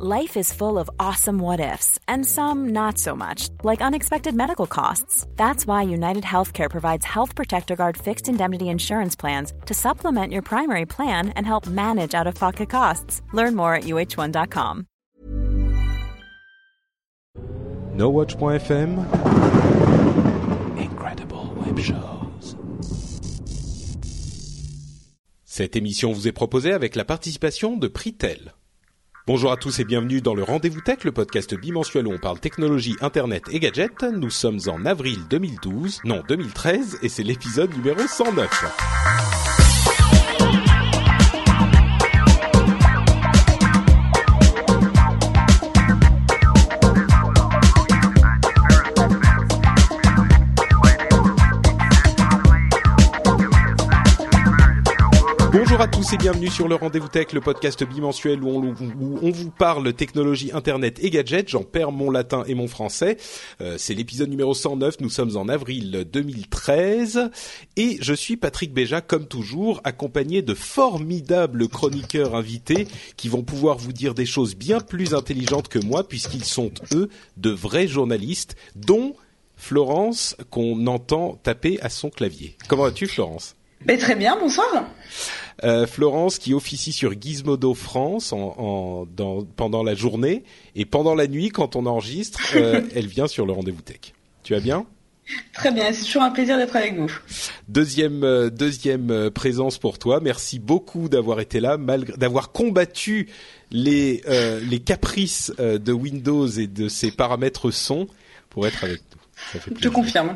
Life is full of awesome what ifs, and some not so much, like unexpected medical costs. That's why United Healthcare provides Health Protector Guard fixed indemnity insurance plans to supplement your primary plan and help manage out of pocket costs. Learn more at uh1.com. NoWatch.fm Incredible Web Shows. Cette émission vous est proposée avec la participation de Pritel. Bonjour à tous et bienvenue dans le Rendez-vous Tech, le podcast bimensuel où on parle technologie, internet et gadgets. Nous sommes en avril 2012, non 2013, et c'est l'épisode numéro 109. Bonjour à tous et bienvenue sur le Rendez-vous Tech, le podcast bimensuel où on, vous parle technologie, internet et gadgets. J'en perds mon latin et mon français. Euh, c'est l'épisode numéro 109. Nous sommes en avril 2013 et je suis Patrick Béja comme toujours, accompagné de formidables chroniqueurs invités qui vont pouvoir vous dire des choses bien plus intelligentes que moi puisqu'ils sont eux de vrais journalistes, dont Florence qu'on entend taper à son clavier. Comment vas-tu, Florence? Ben, très bien, bonsoir. Euh, Florence qui officie sur Gizmodo France en, en, dans, pendant la journée et pendant la nuit quand on enregistre, euh, elle vient sur le rendez-vous tech. Tu vas bien? Très bien, c'est toujours un plaisir d'être avec vous. Deuxième euh, deuxième euh, présence pour toi. Merci beaucoup d'avoir été là, malgré d'avoir combattu les euh, les caprices de Windows et de ses paramètres son pour être avec Je confirme.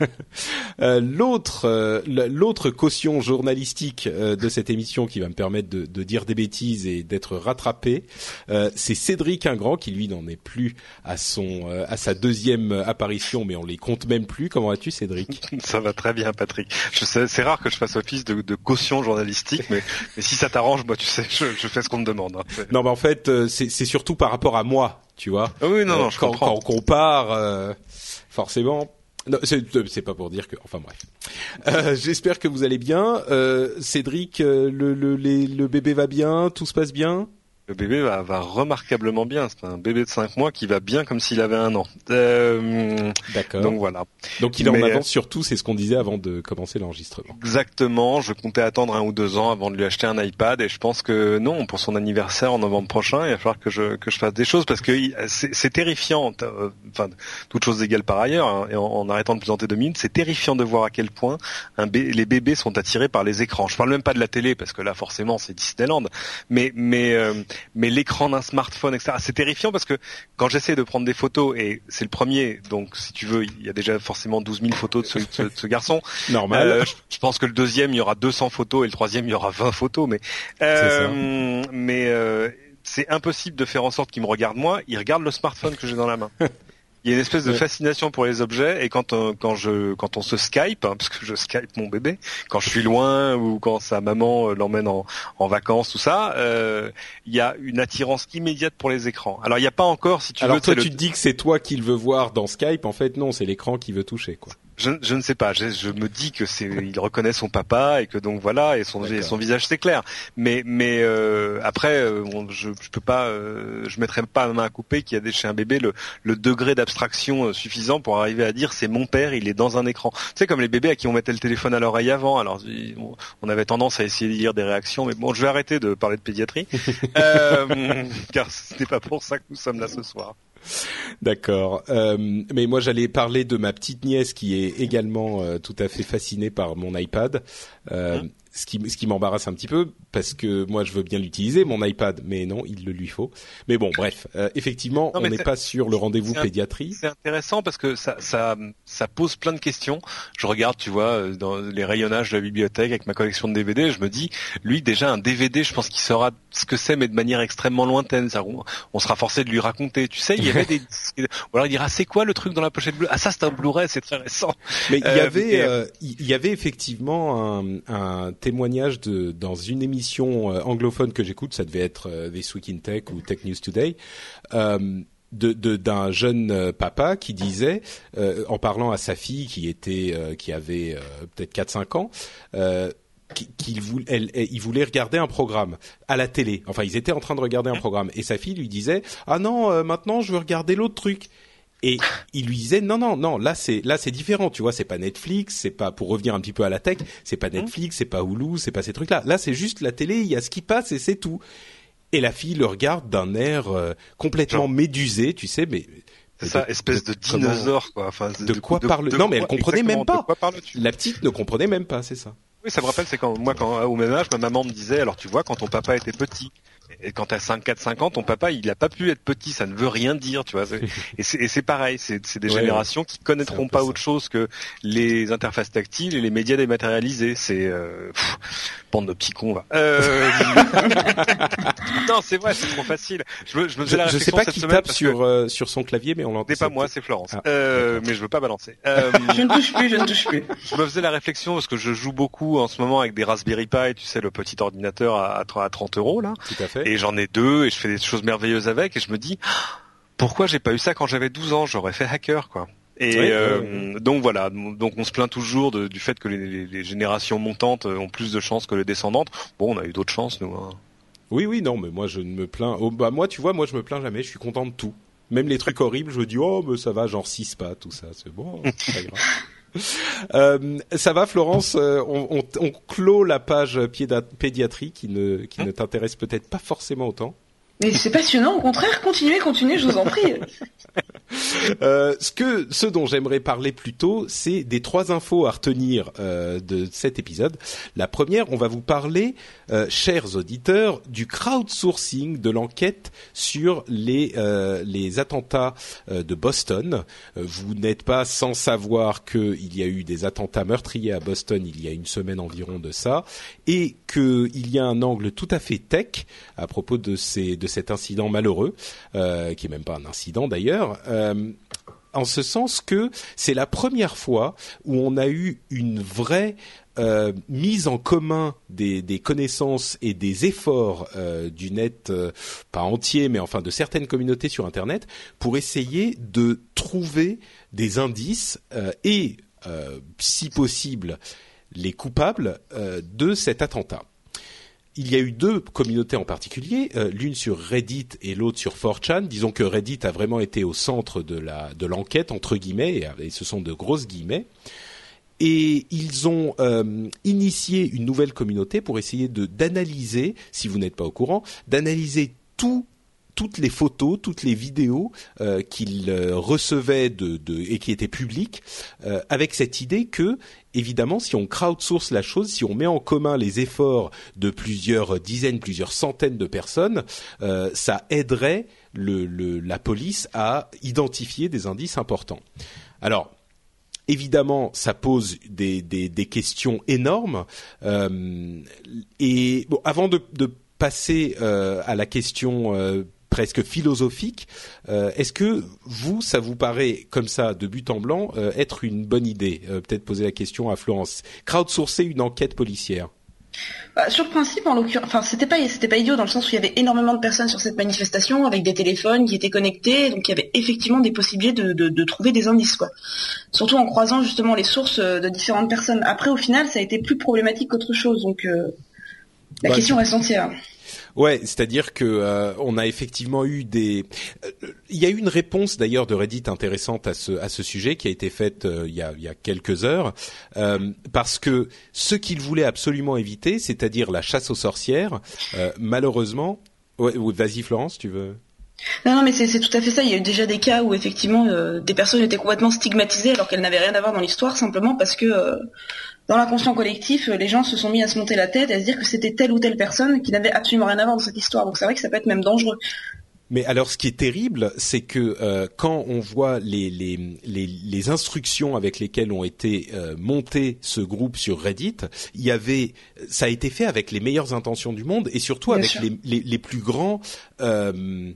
euh, l'autre, euh, l'autre caution journalistique euh, de cette émission qui va me permettre de, de dire des bêtises et d'être rattrapé, euh, c'est Cédric Ingrand qui lui n'en est plus à son, à sa deuxième apparition, mais on les compte même plus. Comment vas-tu, Cédric? Ça va très bien, Patrick. C'est rare que je fasse office de, de caution journalistique, mais, mais si ça t'arrange, moi, tu sais, je, je, fais ce qu'on me demande. Hein. Non, mais en fait, c'est surtout par rapport à moi, tu vois. Oui, non, non, je quand, comprends. quand on compare forcément. Non, c'est pas pour dire que. Enfin bref. Euh, J'espère que vous allez bien. Euh, Cédric, le, le, le bébé va bien, tout se passe bien? Le bébé va, va remarquablement bien. C'est un bébé de 5 mois qui va bien comme s'il avait un an. Euh, D'accord. Donc voilà. Donc il est Mais, en avance sur tout, c'est ce qu'on disait avant de commencer l'enregistrement. Exactement. Je comptais attendre un ou deux ans avant de lui acheter un iPad et je pense que non, pour son anniversaire en novembre prochain, il va falloir que je que je fasse des choses parce que c'est terrifiant. Enfin, toutes choses égales par ailleurs. Hein, et en, en, arrêtant de plaisanter deux minutes, c'est terrifiant de voir à quel point un les bébés sont attirés par les écrans. Je parle même pas de la télé parce que là forcément c'est Disneyland. Mais mais euh, mais l'écran d'un smartphone, etc. C'est terrifiant parce que quand j'essaie de prendre des photos, et c'est le premier, donc si tu veux, il y a déjà forcément 12 000 photos de ce, de ce, de ce garçon. Normal. Euh, je, je, pense que le deuxième, il y aura 200 photos, et le troisième, il y aura 20 photos. Mais, euh, mais euh, c'est impossible de faire en sorte qu'il me regarde moi. Il regarde le smartphone que j'ai dans la main. il y a une espèce de fascination pour les objets et quand on, quand je quand on se Skype hein, parce que je Skype mon bébé quand je suis loin ou quand sa maman l'emmène en, en vacances tout ça euh, il y a une attirance immédiate pour les écrans. Alors il n'y a pas encore si tu alors veux toi le... tu te dis que c'est toi qui le veut voir dans Skype en fait non c'est l'écran qui veut toucher quoi je, je, ne sais pas. Je, je me dis que c'est, il reconnaît son papa et que donc voilà et son, et son visage c'est clair. Mais mais euh, après, euh, je, je peux pas, euh, je mettrai pas ma main à couper qu'il y a des, chez un bébé le, le degré d'abstraction suffisant pour arriver à dire c'est mon père, il est dans un écran. Tu sais comme les bébés à qui on mettait le téléphone à l'oreille avant. Alors on avait tendance à essayer de lire des réactions, mais bon, je vais arrêter de parler de pédiatrie euh, car ce n'est pas pour ça que nous sommes là ce soir. D'accord. Euh, mais moi, j'allais parler de ma petite nièce qui est également euh, tout à fait fascinée par mon iPad. Euh. Ce qui, ce qui m'embarrasse un petit peu parce que moi je veux bien l'utiliser mon iPad. Mais non il le lui faut. Mais bon bref euh, effectivement non, on n'est pas sur le rendez-vous pédiatrie. c'est intéressant parce que ça, ça ça pose plein de questions. Je regarde tu vois dans les rayonnages de la bibliothèque avec ma collection de DVD je me dis lui déjà un DVD je pense qu'il saura ce que c'est mais de manière extrêmement lointaine. Ça, on, on, sera forcé de lui raconter. Tu sais il y avait des ou alors il dira c'est quoi le truc dans la pochette bleue? Ah ça c'est un Blu-ray c'est très récent. Mais il y avait euh, il y avait effectivement un, un témoignage de dans une émission anglophone que j'écoute, ça devait être euh, This Week in Tech ou Tech News Today, euh, de d'un jeune euh, papa qui disait, euh, en parlant à sa fille qui était, euh, qui avait peut-être 4-5 ans, qu'il voulait, elle, il voulait regarder un programme à la télé. Enfin, ils étaient en train de regarder un programme et sa fille lui disait ah non euh, maintenant je veux regarder l'autre truc. Et il lui disait non non non là c'est là c'est différent tu vois c'est pas Netflix c'est pas pour revenir un petit peu à la tech c'est Mmh. pas Netflix c'est pas Hulu c'est pas ces trucs là là c'est juste la télé il y a ce qui passe et c'est tout et la fille le regarde d'un air euh, complètement Genre. médusé tu sais mais C'est ça, de- espèce de, dinosaure, quoi. Enfin, de quoi parle- non, mais elle comprenait même pas. De quoi parles-tu? La petite ne comprenait même pas c'est ça Oui, ça me rappelle, c'est quand moi, quand au même âge, ma maman me disait, alors tu vois, quand ton papa était petit, et quand t'as 5, 4, 5 ans, ton papa, il a pas pu être petit, ça ne veut rien dire, tu vois. Et c'est, et c'est pareil, c'est, c'est des Ouais, générations qui connaîtront pas ça. autre chose que les interfaces tactiles et les médias dématérialisés. C'est euh, bande de petits cons, va. Euh... non, c'est vrai, c'est trop facile. Je me, je me je, faisais la je sais réflexion pas cette qui semaine tape sur que euh, sur son clavier mais on l'entend c'est pas moi, c'est Florence. Ah, euh, mais je veux pas balancer. Euh, Je ne touche plus, je ne touche plus. je me faisais la réflexion parce que je joue beaucoup en ce moment avec des Raspberry Pi, tu sais, le petit ordinateur à, à 30 euros là. tout à fait Et j'en ai deux et je fais des choses merveilleuses avec et je me dis pourquoi j'ai pas eu ça quand j'avais 12 ans? J'aurais fait hacker quoi. Et euh, donc voilà, donc on se plaint toujours de- du fait que les, générations montantes ont plus de chances que les descendantes. Bon, on a eu d'autres chances nous. Hein. Oui, oui, non, mais moi je ne me plains. Oh, bah moi, tu vois, moi je me plains jamais. Je suis content de tout. Même les trucs horribles, je me dis oh, mais ça va, genre six pas, tout ça, c'est bon, c'est pas grave. Euh, ça va, Florence. euh, on, on, on clôt la page pédiatrie qui ne qui ne t'intéresse peut-être pas forcément autant. Mais c'est passionnant, au contraire, continuez, continuez, je vous en prie. Euh, ce que ce dont j'aimerais parler plus tôt, c'est des trois infos à retenir euh, de cet épisode. La première, on va vous parler, euh, chers auditeurs, du crowdsourcing de l'enquête sur les les attentats de Boston. Vous n'êtes pas sans savoir qu'il y a eu des attentats meurtriers à Boston il y a une semaine environ de ça, et qu'il y a un angle tout à fait tech à propos de ces de cet incident malheureux, euh, qui est même pas un incident d'ailleurs. Euh, en ce sens que c'est la première fois où on a eu une vraie euh, mise en commun des, connaissances et des efforts du net, pas entier, mais enfin de certaines communautés sur Internet, pour essayer de trouver des indices et, si possible, les coupables de cet attentat il y a eu deux communautés en particulier, euh, l'une sur Reddit et l'autre sur 4chan. Disons que Reddit a vraiment été au centre de l'enquête entre guillemets et, et ce sont de grosses guillemets. Et ils ont euh, initié une nouvelle communauté pour essayer de d'analyser, si vous n'êtes pas au courant, d'analyser tout toutes les photos, toutes les vidéos euh, qu'ils euh, recevaient et qui étaient publiques, euh, avec cette idée que, évidemment, si on crowdsource la chose, si on met en commun les efforts de plusieurs dizaines, plusieurs centaines de personnes, euh, ça aiderait la police à identifier des indices importants. Alors, évidemment, ça pose des, questions énormes. Euh, et bon, avant de, passer euh, à la question presque philosophique, euh, est-ce que vous, ça vous paraît comme ça de but en blanc euh, être une bonne idée Euh, Peut-être poser la question à Florence. Crowdsourcer une enquête policière. Bah, sur le principe, en l'occurrence, enfin, c'était pas, c'était pas idiot dans le sens où il y avait énormément de personnes sur cette manifestation avec des téléphones qui étaient connectés, donc il y avait effectivement des possibilités de, de, de trouver des indices, quoi. Surtout en croisant justement les sources de différentes personnes. Après, au final, ça a été plus problématique qu'autre chose, donc euh, la Bah, question reste entière. Ouais, c'est-à-dire que euh, on a effectivement eu des. euh, Il y a eu une réponse d'ailleurs de Reddit intéressante à ce à ce sujet qui a été faite euh, il y a il y a quelques heures euh, parce que ce qu'ils voulaient absolument éviter, c'est-à-dire la chasse aux sorcières, malheureusement. Ouais, vas-y Florence, tu veux? Non, non, mais c'est c'est tout à fait ça. Il y a eu déjà des cas où effectivement des personnes étaient complètement stigmatisées alors qu'elles n'avaient rien à voir dans l'histoire, simplement parce que dans l'inconscient collectif, euh, les gens se sont mis à se monter la tête et à se dire que c'était telle ou telle personne qui n'avait absolument rien à voir dans cette histoire. Donc c'est vrai que ça peut être même dangereux. Mais alors, ce qui est terrible, c'est que euh, quand on voit les, les, les, les instructions avec lesquelles ont été euh, montés ce groupe sur Reddit, il y avait, ça a été fait avec les meilleures intentions du monde et surtout Bien avec les, les, plus grands. Euh,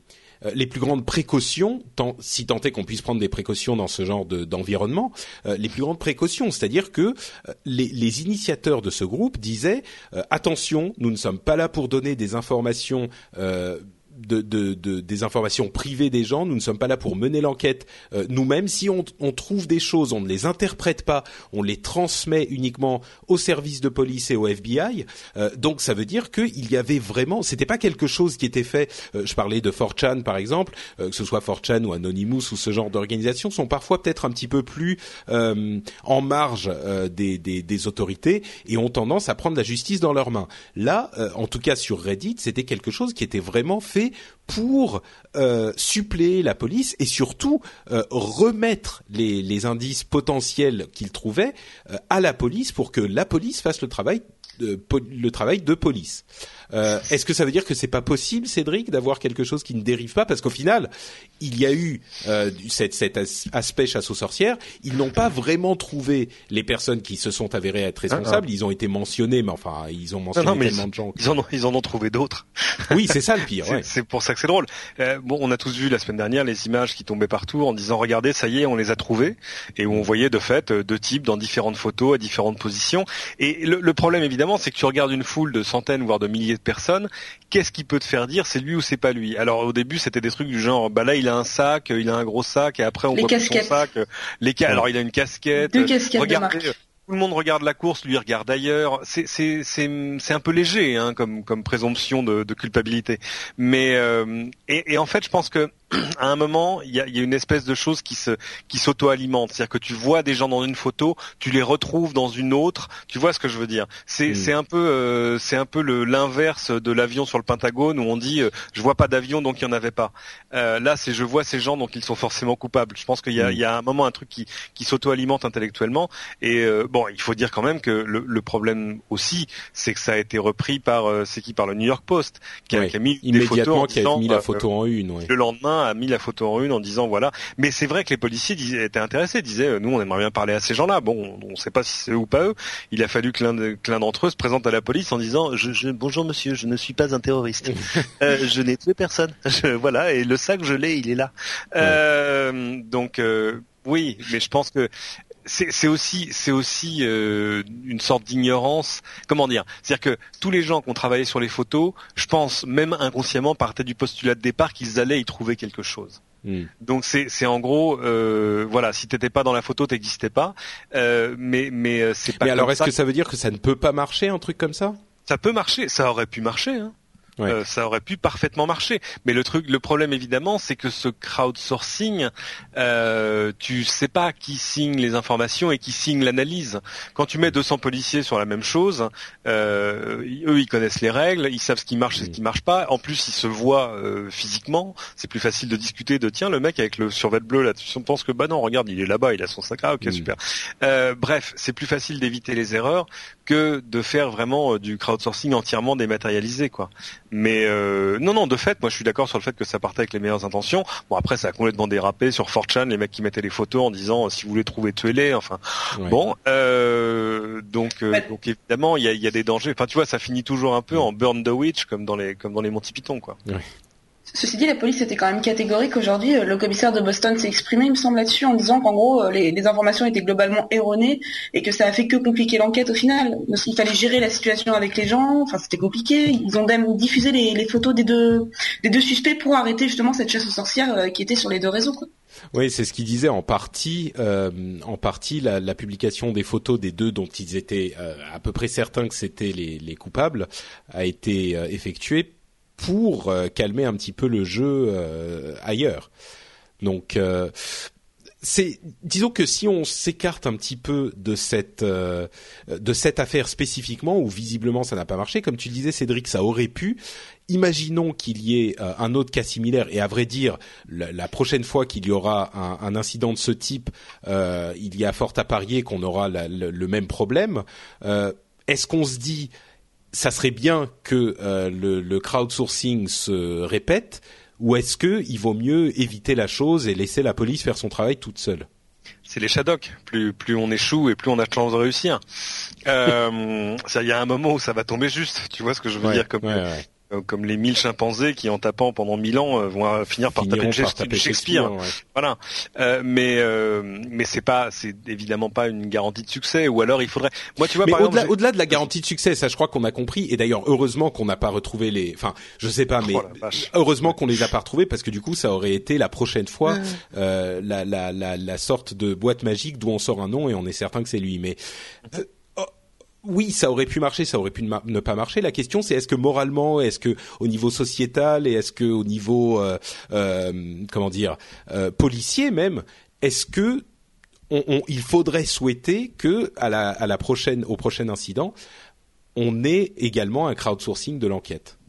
les plus grandes précautions, tant, si tant est qu'on puisse prendre des précautions dans ce genre de- d'environnement, euh, les plus grandes précautions, c'est-à-dire que euh, les, les initiateurs de ce groupe disaient euh, attention, nous ne sommes pas là pour donner des informations euh, de, de, de, des informations privées des gens. Nous ne sommes pas là pour mener l'enquête euh, nous-mêmes. Si on, on, trouve des choses, on ne les interprète pas, on les transmet uniquement aux services de police et au FBI. Euh, donc ça veut dire qu'il y avait vraiment, c'était pas quelque chose qui était fait. Euh, je parlais de 4chan par exemple, que ce soit 4chan ou Anonymous ou ce genre d'organisation sont parfois peut-être un petit peu plus en marge des, des, des, autorités et ont tendance à prendre la justice dans leurs mains. Là, en tout cas sur Reddit, c'était quelque chose qui était vraiment fait pour euh, suppléer la police et surtout euh, remettre les, indices potentiels qu'ils trouvaient euh, à la police pour que la police fasse le travail de police. Euh, Est-ce que ça veut dire que c'est pas possible, Cédric, d'avoir quelque chose qui ne dérive pas? Parce qu'au final, il y a eu euh, cet, cet, aspect chasse aux sorcières. Ils n'ont pas vraiment trouvé les personnes qui se sont avérées être responsables. Ah, ah. Ils ont été mentionnés, mais enfin, ils ont mentionné tellement de gens. Ils, en ont, ils en ont trouvé d'autres. Oui, c'est ça le pire. C'est pour ça que c'est drôle. Euh, bon, on a tous vu la semaine dernière les images qui tombaient partout en disant regardez, ça y est, on les a trouvés, et où on voyait de fait deux types dans différentes photos à différentes positions. Et le, le problème évidemment, c'est que tu regardes une foule de centaines voire de milliers personne, qu'est-ce qui peut te faire dire? C'est lui ou c'est pas lui? Alors au début c'était des trucs du genre bah là il a un sac, il a un gros sac et après on les voit casquettes. son sac. Les alors il a une casquette. Deux casquettes Regardez, tout le monde regarde la course, lui regarde ailleurs. C'est c'est c'est c'est un peu léger hein, comme comme présomption de, de culpabilité. Mais euh, et, et en fait je pense que à un moment, il y a, y a, une espèce de chose qui se qui s'auto-alimente, c'est-à-dire que tu vois des gens dans une photo, tu les retrouves dans une autre. Tu vois ce que je veux dire? C'est mm. c'est un peu euh, c'est un peu le l'inverse de l'avion sur le Pentagone où on dit euh, je vois pas d'avion donc il y en avait pas. Euh, là, c'est je vois ces gens donc ils sont forcément coupables. Je pense qu'il y a mm. il y a un moment un truc qui qui s'auto-alimente intellectuellement et euh, bon, il faut dire quand même que le, le problème aussi, c'est que ça a été repris par euh, c'est qui? Par le New York Post qui a, qui a mis des photos qui a mis la photo en une. Le lendemain a mis la photo en une en disant voilà. Mais c'est vrai que les policiers disaient, étaient intéressés, disaient euh, nous on aimerait bien parler à ces gens-là. Bon, on ne sait pas si c'est eux ou pas eux. Il a fallu que l'un d'entre eux se présente à la police en disant je, bonjour monsieur, je ne suis pas un terroriste. euh, je n'ai tué personne. voilà et le sac je l'ai, il est là. Euh, donc oui, mais je pense que c'est aussi, c'est aussi euh, une sorte d'ignorance. Comment dire? C'est-à-dire que tous les gens qui ont travaillé sur les photos, je pense même inconsciemment partaient du postulat de départ qu'ils allaient y trouver quelque chose. Hmm. Donc c'est en gros euh, voilà si t'étais pas dans la photo t'existais pas euh, mais mais euh, c'est pas. Mais alors est-ce que ça veut dire que ça ne peut pas marcher un truc comme ça? Ça peut marcher, ça aurait pu marcher. Hein. Euh, ça aurait pu parfaitement marcher. Mais le truc, le problème évidemment, c'est que ce crowdsourcing, euh, tu sais pas qui signe les informations et qui signe l'analyse. Quand tu mets 200 policiers sur la même chose, euh, eux ils connaissent les règles, ils savent ce qui marche et ce qui marche pas. En plus, ils se voient euh, physiquement. C'est plus facile de discuter de tiens le mec avec le survêt bleu là, tu penses que bah non, regarde, il est là-bas, il a son sac. Ah ok super. Euh, bref, c'est plus facile d'éviter les erreurs que de faire vraiment du crowdsourcing entièrement dématérialisé quoi. Mais euh, non, non, de fait, moi je suis d'accord sur le fait que ça partait avec les meilleures intentions. Bon après ça a complètement dérapé sur 4chan, les mecs qui mettaient les photos en disant si vous voulez trouver tuez-les. Enfin bon, euh, donc euh, donc évidemment il y a, y a, des dangers. Enfin tu vois ça finit toujours un peu en burn the witch comme dans les comme dans les Monty Python quoi. Ceci dit, la police était quand même catégorique aujourd'hui. Euh, le commissaire de Boston s'est exprimé, il me semble, là-dessus, en disant qu'en gros, euh, les, informations étaient globalement erronées et que ça a fait que compliquer l'enquête au final. Il fallait gérer la situation avec les gens, enfin c'était compliqué. Ils ont même diffusé les, photos des deux, des deux suspects pour arrêter justement cette chasse aux sorcières euh, qui était sur les deux réseaux. Oui, c'est ce qu'il disait en partie. en partie, la, publication des photos des deux dont ils étaient à peu près certains que c'était les, les, coupables a été effectuée pour euh, calmer un petit peu le jeu euh, ailleurs. Donc euh, c'est disons que si on s'écarte un petit peu de cette de cette affaire spécifiquement où visiblement ça n'a pas marché comme tu disais Cédric ça aurait pu imaginons qu'il y ait un autre cas similaire et à vrai dire la, prochaine fois qu'il y aura un, incident de ce type il y a fort à parier qu'on aura le, le, même problème est-ce qu'on se dit ça serait bien que euh, le, le, crowdsourcing se répète ou est-ce que il vaut mieux éviter la chose et laisser la police faire son travail toute seule? C'est les Shadok. Plus plus on échoue et plus on a de chance de réussir. Euh, il y a un moment où ça va tomber juste. Tu vois ce que je veux dire comme comme les mille chimpanzés qui, en tapant pendant mille ans, vont finir par taper, Shakespeare. Voilà. mais mais c'est pas, c'est évidemment pas une garantie de succès. Ou alors il faudrait. Moi, tu vois, mais au-delà, au-delà de la garantie de succès, ça, je crois qu'on a compris. Et d'ailleurs, heureusement qu'on n'a pas retrouvé les. Enfin, je sais pas, mais oh heureusement qu'on les a pas retrouvés parce que du coup, ça aurait été la prochaine fois la, la, la, la sorte de boîte magique d'où on sort un nom et on est certain que c'est lui. Mais oui, ça aurait pu marcher, ça aurait pu ne pas marcher. La question, c'est est-ce que moralement, est-ce que au niveau sociétal et est-ce que au niveau euh, euh, comment dire euh, policier même, est-ce que il faudrait souhaiter que à la, à la prochaine au prochain incident, on ait également un crowdsourcing de l'enquête?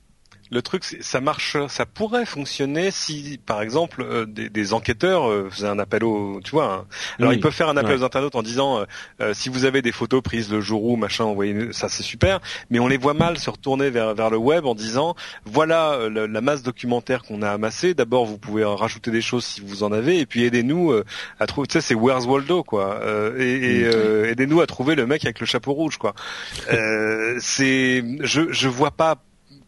Le truc, ça marche, ça pourrait fonctionner si, par exemple, euh, des, des, enquêteurs euh, faisaient un appel au, tu vois. Hein. Alors ils peuvent faire un appel aux internautes en disant euh, si vous avez des photos prises le jour où machin, envoyez ça, c'est super. Mais on les voit mal se retourner vers vers le web en disant voilà la masse documentaire qu'on a amassée. D'abord, vous pouvez rajouter des choses si vous en avez, et puis aidez-nous à trouver. Tu sais, c'est Where's Waldo quoi. et, et aidez-nous à trouver le mec avec le chapeau rouge quoi. c'est, je je vois pas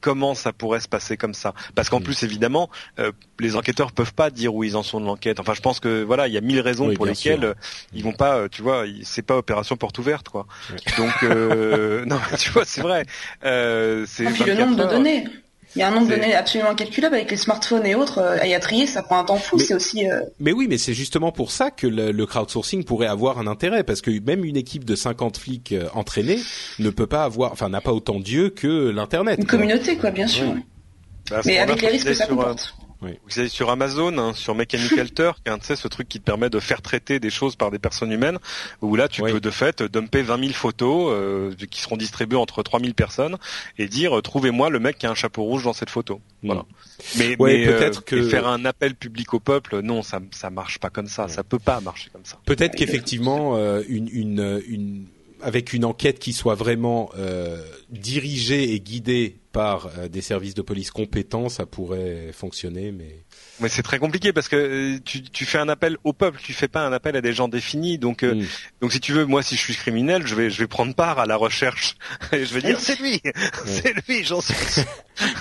comment ça pourrait se passer comme ça. Parce qu'en mm. plus, évidemment, euh, les enquêteurs peuvent pas dire où ils en sont de l'enquête. Enfin, je pense que voilà, il y a mille raisons pour lesquelles euh, ils vont pas, euh, tu vois, c'est pas opération porte ouverte, quoi. Donc, non, tu vois, c'est vrai. c'est. puis le nombre de données. Il y a un nombre de données absolument incalculable avec les smartphones et autres. Euh, à trier, ça prend un temps fou. C'est aussi. Euh, mais oui, mais c'est justement pour ça que le, crowdsourcing pourrait avoir un intérêt, parce que même une équipe de 50 flics euh, entraînés ne peut pas avoir, enfin, n'a pas autant d'yeux que l'internet. Une communauté, quoi, bien sûr. Bah, mais avec les risques que ça comporte. Vous allez sur Amazon, hein, sur Mechanical Turk, hein, tu sais, ce truc qui te permet de faire traiter des choses par des personnes humaines, où là, tu peux de fait dumper 20 000 photos euh, qui seront distribuées entre 3000 personnes et dire trouvez-moi le mec qui a un chapeau rouge dans cette photo. Voilà. Mais, mais euh, peut-être que faire un appel public au peuple, non, ça ça marche pas comme ça. Ça peut pas marcher comme ça. Peut-être qu'effectivement, euh, une, une, une avec une enquête qui soit vraiment euh, dirigée et guidée par euh, des services de police compétents, ça pourrait fonctionner, mais mais c'est très compliqué parce que euh, tu, tu, fais un appel au peuple, tu fais pas un appel à des gens définis. Donc, euh, mm. donc si tu veux, moi, si je suis criminel, je vais, je vais prendre part à la recherche et je vais dire c'est lui, c'est lui, j'en suis.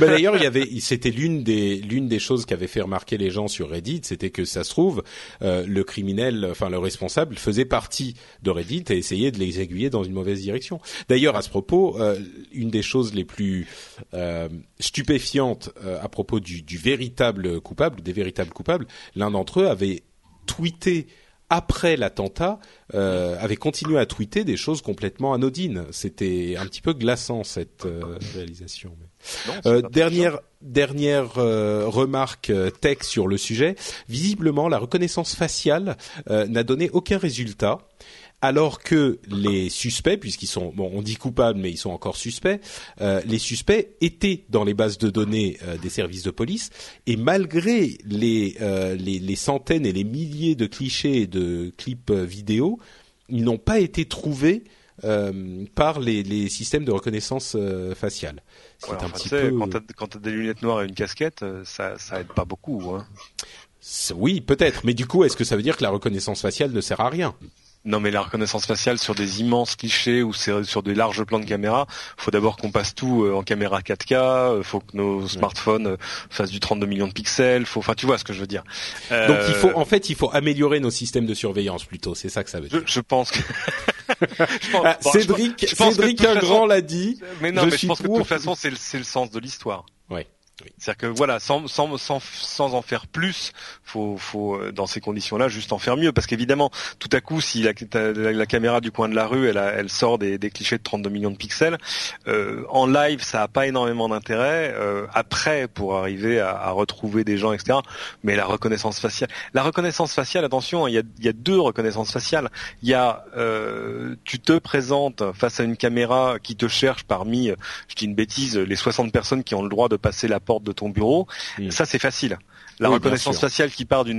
bah, D'ailleurs, il y avait, c'était l'une des, l'une des choses qu'avaient fait remarquer les gens sur Reddit, c'était que ça se trouve, euh, le criminel, enfin le responsable, faisait partie de Reddit et essayait de les aiguiller dans une mauvaise direction. D'ailleurs, à ce propos, une des choses les plus stupéfiantes à propos du, du véritable coupable des véritables coupables, l'un d'entre eux avait tweeté après l'attentat, euh, avait continué à tweeter des choses complètement anodines. C'était un petit peu glaçant cette euh, réalisation. Euh, dernière dernière remarque tech sur le sujet. Visiblement, la reconnaissance faciale n'a donné aucun résultat alors que les suspects, puisqu'ils sont, bon, on dit coupables, mais ils sont encore suspects, euh, les suspects étaient dans les bases de données euh, des services de police, et malgré les, euh, les, les, centaines et les milliers de clichés et de clips vidéo, ils n'ont pas été trouvés par les, les, systèmes de reconnaissance faciale. C'est un petit peu... Quand tu as, des lunettes noires et une casquette, ça, ça aide pas beaucoup. Hein. Oui, peut-être, mais du coup, est-ce que ça veut dire que la reconnaissance faciale ne sert à rien? Non, mais la reconnaissance faciale sur des immenses clichés ou sur des larges plans de caméra, faut d'abord qu'on passe tout euh, en caméra 4K, euh, faut que nos smartphones euh, fassent du 32 millions de pixels, faut, enfin, tu vois ce que je veux dire. Donc il faut, en fait, il faut améliorer nos systèmes de surveillance plutôt. C'est ça que ça veut dire. Je, pense que. Ah, Cédric, Cédric Ingrand l'a dit. Mais non, mais je pense que de toute façon, c'est le, le sens de l'histoire. Ouais. C'est-à-dire que voilà, sans, sans, sans, sans, en faire plus, faut, faut euh, dans ces conditions-là juste en faire mieux, parce qu'évidemment, tout à coup, si la, caméra du coin de la rue, elle, elle sort des, des, clichés de 32 millions de pixels, euh, en live, ça a pas énormément d'intérêt. Euh, après, pour arriver à, retrouver des gens, etc. Mais la reconnaissance faciale, la reconnaissance faciale, attention, il y a, y a deux reconnaissances faciales. Il y a, euh, tu te présentes face à une caméra qui te cherche parmi, je dis une bêtise, les 60 personnes qui ont le droit de passer la porte de ton bureau, ça c'est facile. La reconnaissance faciale qui part d'une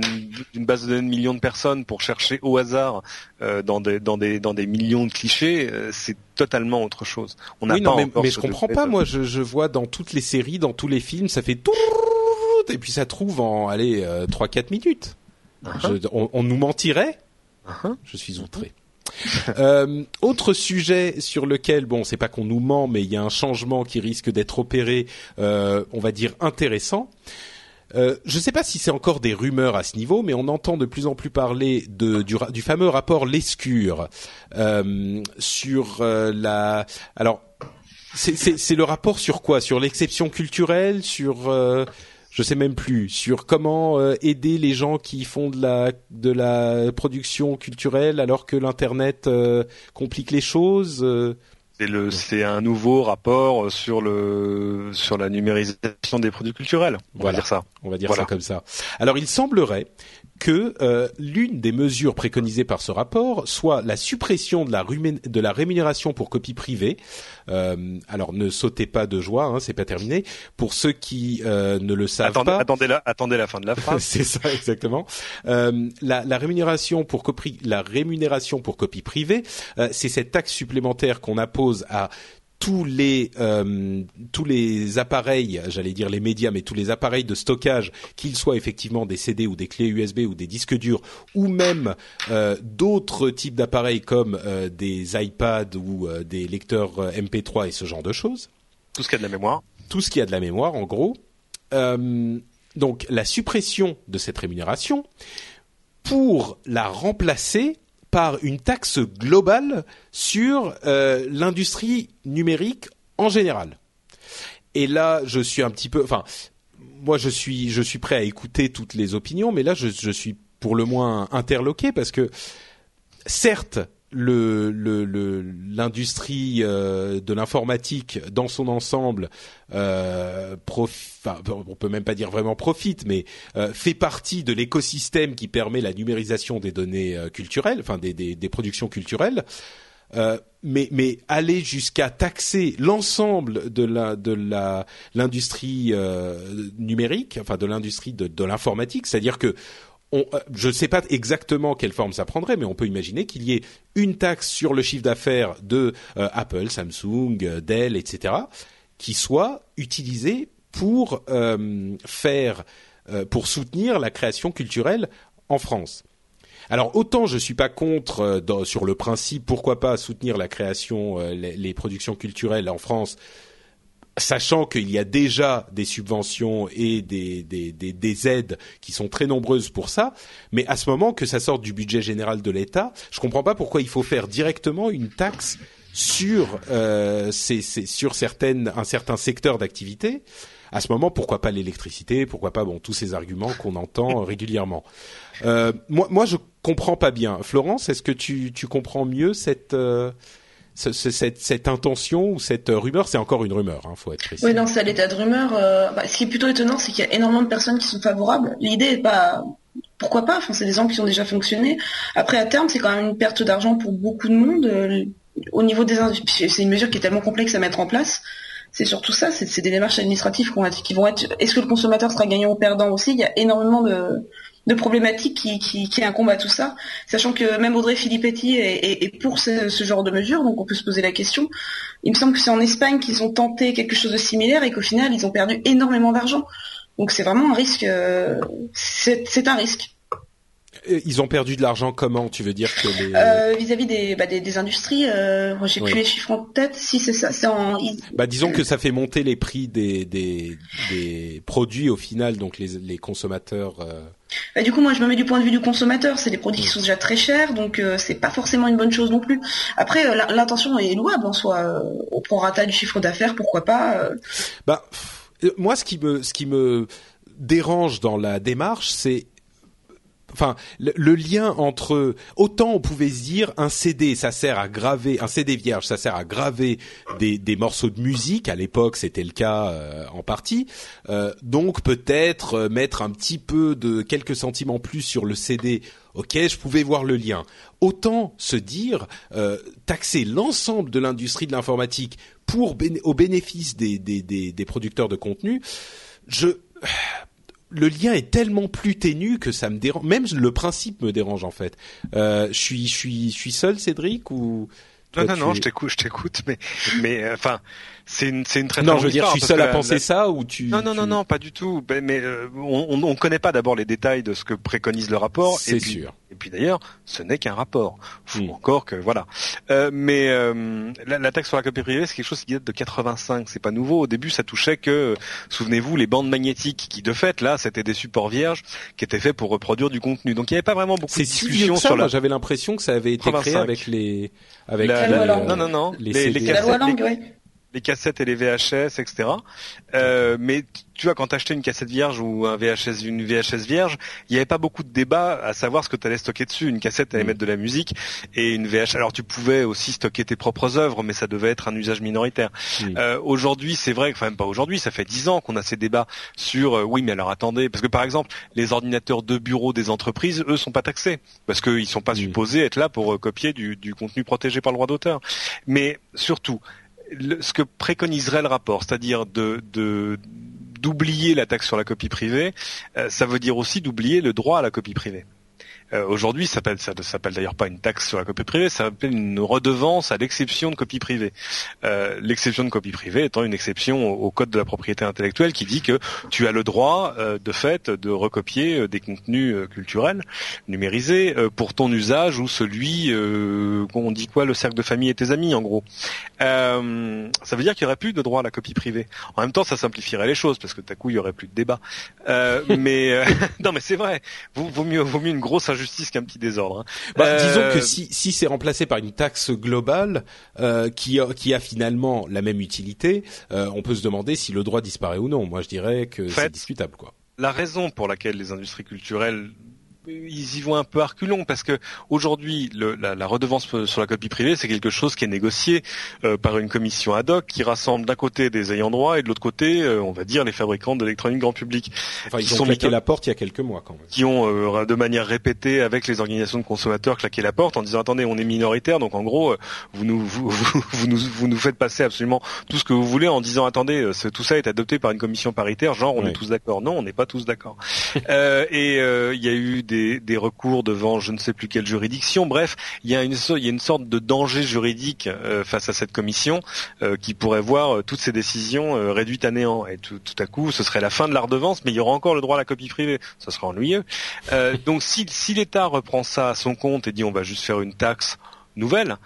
base de données de millions de personnes pour chercher au hasard euh, dans, des, dans, des, dans des millions de clichés, euh, c'est totalement autre chose. On oui, non, mais, mais je comprends pas. Moi, je, je vois dans toutes les séries, dans tous les films, ça fait tout et puis ça trouve en allez euh, trois 4 minutes. On, nous mentirait. Je suis outré. Euh, autre sujet sur lequel, bon, c'est pas qu'on nous ment, mais il y a un changement qui risque d'être opéré, euh, on va dire intéressant. Euh, je ne sais pas si c'est encore des rumeurs à ce niveau, mais on entend de plus en plus parler de, du, du fameux rapport Lescure euh, sur euh, la. Alors, c'est le rapport sur quoi? Sur l'exception culturelle? Sur euh, je sais même plus sur comment euh, aider les gens qui font de la de la production culturelle alors que l'internet complique les choses. C'est le, c'est un nouveau rapport sur le, sur la numérisation des produits culturels. On va dire ça. On va dire ça comme ça. Alors, il semblerait que euh, l'une des mesures préconisées par ce rapport soit la suppression de la, de la rémunération pour copie privée. Euh, alors ne sautez pas de joie, hein, c'est pas terminé. Pour ceux qui euh, ne le savent attendez, pas, attendez la, attendez la fin de la phrase. c'est ça exactement. Euh, la, la, rémunération pour copie, la rémunération pour copie privée, euh, c'est cette taxe supplémentaire qu'on impose à tous les euh, tous les appareils, j'allais dire les médias, mais tous les appareils de stockage, qu'ils soient effectivement des CD ou des clés USB ou des disques durs, ou même euh, d'autres types d'appareils comme euh, des iPads ou des lecteurs MP3 et ce genre de choses. Tout ce qui a de la mémoire. Tout ce qui a de la mémoire, en gros. donc la suppression de cette rémunération pour la remplacer par une taxe globale sur euh, l'industrie numérique en général. Et là, je suis un petit peu, enfin, moi, je suis, prêt à écouter toutes les opinions, mais là, je, je suis pour le moins interloqué parce que, certes, le l'industrie le, euh, de l'informatique dans son ensemble euh, enfin, on peut même pas dire vraiment profite mais euh, fait partie de l'écosystème qui permet la numérisation des données euh, culturelles enfin des, des, des productions culturelles. Euh, mais, mais aller jusqu'à taxer l'ensemble de la de la l'industrie numérique, enfin de l'industrie de, de l'informatique, c'est-à-dire que euh, je ne sais pas exactement quelle forme ça prendrait, mais on peut imaginer qu'il y ait une taxe sur le chiffre d'affaires de euh, Apple, Samsung, euh, Dell, etc., qui soit utilisée pour faire, pour soutenir la création culturelle en France. Alors autant je suis pas contre sur le principe, pourquoi pas soutenir la création, les, productions culturelles en France sachant qu'il y a déjà des subventions et des, des, des, des, aides qui sont très nombreuses pour ça, mais à ce moment que ça sorte du budget général de l'État, je comprends pas pourquoi il faut faire directement une taxe sur euh, ces, sur certaines un certain secteur d'activité. À ce moment, pourquoi pas l'électricité Pourquoi pas bon tous ces arguments qu'on entend régulièrement euh, Moi, moi, je comprends pas bien. Florence, est-ce que tu, tu comprends mieux cette euh, cette, intention ou cette rumeur, c'est encore une rumeur, hein, faut être précis. Oui, non, c'est à l'état de rumeur. Euh, bah, ce qui est plutôt étonnant, c'est qu'il y a énormément de personnes qui sont favorables. L'idée est pas, pourquoi pas Enfin, c'est des gens qui ont déjà fonctionné. Après, à terme, c'est quand même une perte d'argent pour beaucoup de monde. Euh, au niveau des c'est une mesure qui est tellement complexe à mettre en place. C'est surtout ça, c'est des démarches administratives qui vont être. Est-ce que le consommateur sera gagnant ou perdant aussi? Il y a énormément de de problématiques qui, qui, qui à tout ça, sachant que même Audrey Filippetti est, pour ce, genre de mesures, donc on peut se poser la question. Il me semble que c'est en Espagne qu'ils ont tenté quelque chose de similaire et qu'au final ils ont perdu énormément d'argent. Donc c'est vraiment un risque, euh, c'est un risque. Ils ont perdu de l'argent comment Tu veux dire que euh, vis-à-vis des, bah, des, industries, euh, j'ai plus les chiffres en tête. Si c'est ça, c'est en. Bah disons que ça fait monter les prix des des, des produits au final, donc les, les consommateurs. Euh... Bah, du coup, moi, je me mets du point de vue du consommateur. C'est des produits qui sont déjà très chers, donc euh, c'est pas forcément une bonne chose non plus. Après, euh, l'intention est louable en soi. Euh, au prorata du chiffre d'affaires, pourquoi pas Bah, moi, ce qui me ce qui me dérange dans la démarche, c'est enfin le, lien entre autant on pouvait se dire un CD ça sert à graver un CD vierge ça sert à graver des, des morceaux de musique. À l'époque c'était le cas euh, en partie. Euh, donc peut-être euh, mettre un petit peu de quelques centimes en plus sur le CD ok je pouvais voir le lien. Autant se dire taxer l'ensemble de l'industrie de l'informatique pour au bénéfice des, des, des, des producteurs de contenu je le lien est tellement plus ténu que ça me dérange. Même le principe me dérange en fait. Euh, je suis, je suis, je suis seul, Cédric, ou non, non, non, je t'écoute, je t'écoute, mais, mais, euh, enfin, c'est une, c'est une très. Non, je veux dire, je suis seul à penser ça ou tu. Non, non, non, non, pas du tout. Mais, mais euh, on, on, connaît pas d'abord les détails de ce que préconise le rapport. C'est sûr. Et puis d'ailleurs, ce n'est qu'un rapport. Faut Mm. encore que voilà. Euh, mais euh, la, la taxe sur la copie privée, c'est quelque chose qui date de 85. C'est pas nouveau. Au début, ça touchait que, souvenez-vous, les bandes magnétiques, qui de fait là, c'était des supports vierges qui étaient faits pour reproduire du contenu. Donc il n'y avait pas vraiment beaucoup de C'est si vieux discussion que ça. sur la. j'avais l'impression que ça avait été créé 85. avec les, avec la- La loi les- Lang. non, non, non. les Les, les. La cassettes, loi les- langue, ouais. Les cassettes et les VHS, etc. Euh, mais tu vois, quand t'achetais une cassette vierge ou un VHS, une VHS vierge, il n'y avait pas beaucoup de débat à savoir ce que tu allais stocker dessus. Une cassette allait Mm. mettre de la musique et une VHS. Alors tu pouvais aussi stocker tes propres œuvres, mais ça devait être un usage minoritaire. Euh, aujourd'hui, c'est vrai, enfin même pas aujourd'hui, ça fait dix ans qu'on a ces débats sur euh, oui, mais alors attendez, parce que par exemple, les ordinateurs de bureau des entreprises, eux, sont pas taxés parce qu'ils sont pas supposés être là pour euh, copier du, du contenu protégé par le droit d'auteur. Mais surtout, ce que préconiserait le rapport, c'est-à-dire d'oublier la taxe sur la copie privée, euh, ça veut dire aussi d'oublier le droit à la copie privée. Euh, Aujourd'hui, ça s'appelle, ça ne s'appelle d'ailleurs pas une taxe sur la copie privée, ça s'appelle une redevance à l'exception de copie privée. Euh, l'exception de copie privée étant une exception au, code de la propriété intellectuelle qui dit que tu as le droit, euh, de fait, de recopier euh, des contenus euh, culturels numérisés euh, pour ton usage ou celui, on dit quoi, le cercle de famille et tes amis, en gros. Ça veut dire qu'il n'y aurait plus de droit à la copie privée. En même temps, ça simplifierait les choses parce que d'un coup, il y aurait plus de débat. Mais non, mais c'est vrai. Vaut mieux, vaut mieux une grosse injustice qu'un petit désordre. hein. Bah, Euh, Disons que si, si c'est remplacé par une taxe globale euh, qui, a, qui a finalement la même utilité, euh, on peut se demander si le droit disparaît ou non. Moi, je dirais que fait, c'est discutable, quoi. la raison pour laquelle les industries culturelles ils y vont un peu à reculons parce que aujourd'hui la, la redevance sur la copie privée c'est quelque chose qui est négocié euh, par une commission ad hoc qui rassemble d'un côté des ayants droit et de l'autre côté euh, on va dire les fabricants d'électronique grand public. Enfin, ils ont sont claqué mis- la porte il y a quelques mois, quand même. qui ont euh, de manière répétée avec les organisations de consommateurs claqué la porte en disant attendez on est minoritaire donc en gros euh, vous nous vous, vous, vous nous vous nous faites passer absolument tout ce que vous voulez en disant attendez euh, tout ça est adopté par une commission paritaire genre on est tous d'accord. Non on n'est pas tous d'accord. Euh, et euh, il y a eu des, des recours devant je ne sais plus quelle juridiction. Bref il y a une il y a une sorte de danger juridique euh, face à cette commission euh, qui pourrait voir euh, toutes ces décisions réduites à néant. Et tout, à coup ce serait la fin de la redevance mais il y aura encore le droit à la copie privée. Ça sera ennuyeux. Donc si, si l'État reprend ça à son compte et dit on va juste faire une taxe nouvelle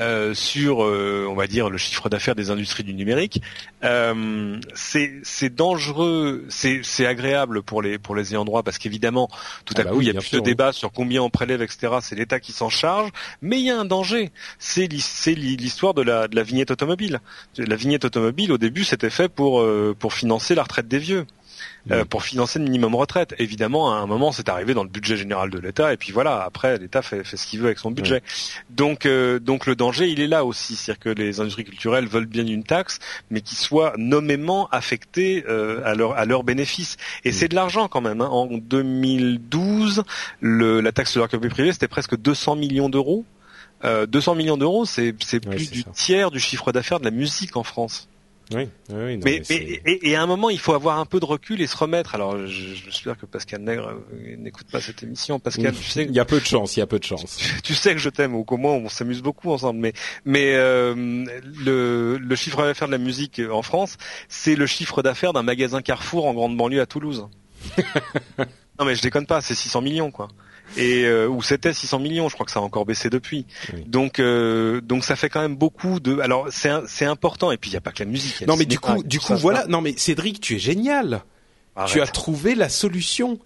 euh, sur, euh, on va dire, le chiffre d'affaires des industries du numérique, euh, c'est c'est dangereux, c'est c'est agréable pour les pour les ayants droit parce qu'évidemment, tout Ah à bah coup, oui, il y a plus sûr, de oui. débat sur combien on prélève, etc. C'est l'État qui s'en charge, mais il y a un danger. C'est l'hi- c'est l'hi- l'histoire de la de la vignette automobile. La vignette automobile, au début, c'était fait pour euh, pour financer la retraite des vieux euh, Mm. pour financer le minimum retraite. Évidemment, à un moment, c'est arrivé dans le budget général de l'État, et puis voilà, après, l'État fait, fait ce qu'il veut avec son budget. Donc, euh, donc le danger, il est là aussi, c'est-à-dire que les industries culturelles veulent bien une taxe, mais qui soit nommément affectée euh, à leur à leur bénéfice. Et Mm. c'est de l'argent quand même. hein. En 2012, le, la taxe sur la copie privée, c'était presque 200 millions d'euros. Euh, 200 millions d'euros, c'est c'est plus du ça. tiers du chiffre d'affaires de la musique en France. Oui, oui, oui, non, Mais, mais et, et à un moment, il faut avoir un peu de recul et se remettre. Alors, je- j'espère que Pascal Nègre euh, n'écoute pas cette émission. Pascal, tu sais, il y a peu de chance, il y a peu de chance. tu sais que je t'aime ou qu'au moins on s'amuse beaucoup ensemble. Mais, mais euh, le, le chiffre d'affaires de la musique en France, c'est le chiffre d'affaires d'un magasin Carrefour en grande banlieue à Toulouse. non mais je déconne pas, c'est 600 millions quoi. Et euh, ou c'était 600 millions, je crois que ça a encore baissé depuis. Oui. Donc euh, donc ça fait quand même beaucoup de. Alors c'est c'est important et puis il y a pas que la musique. Non, mais du coup, du coup, voilà. Non, mais Cédric, tu es génial. Arrête. Tu as trouvé la solution.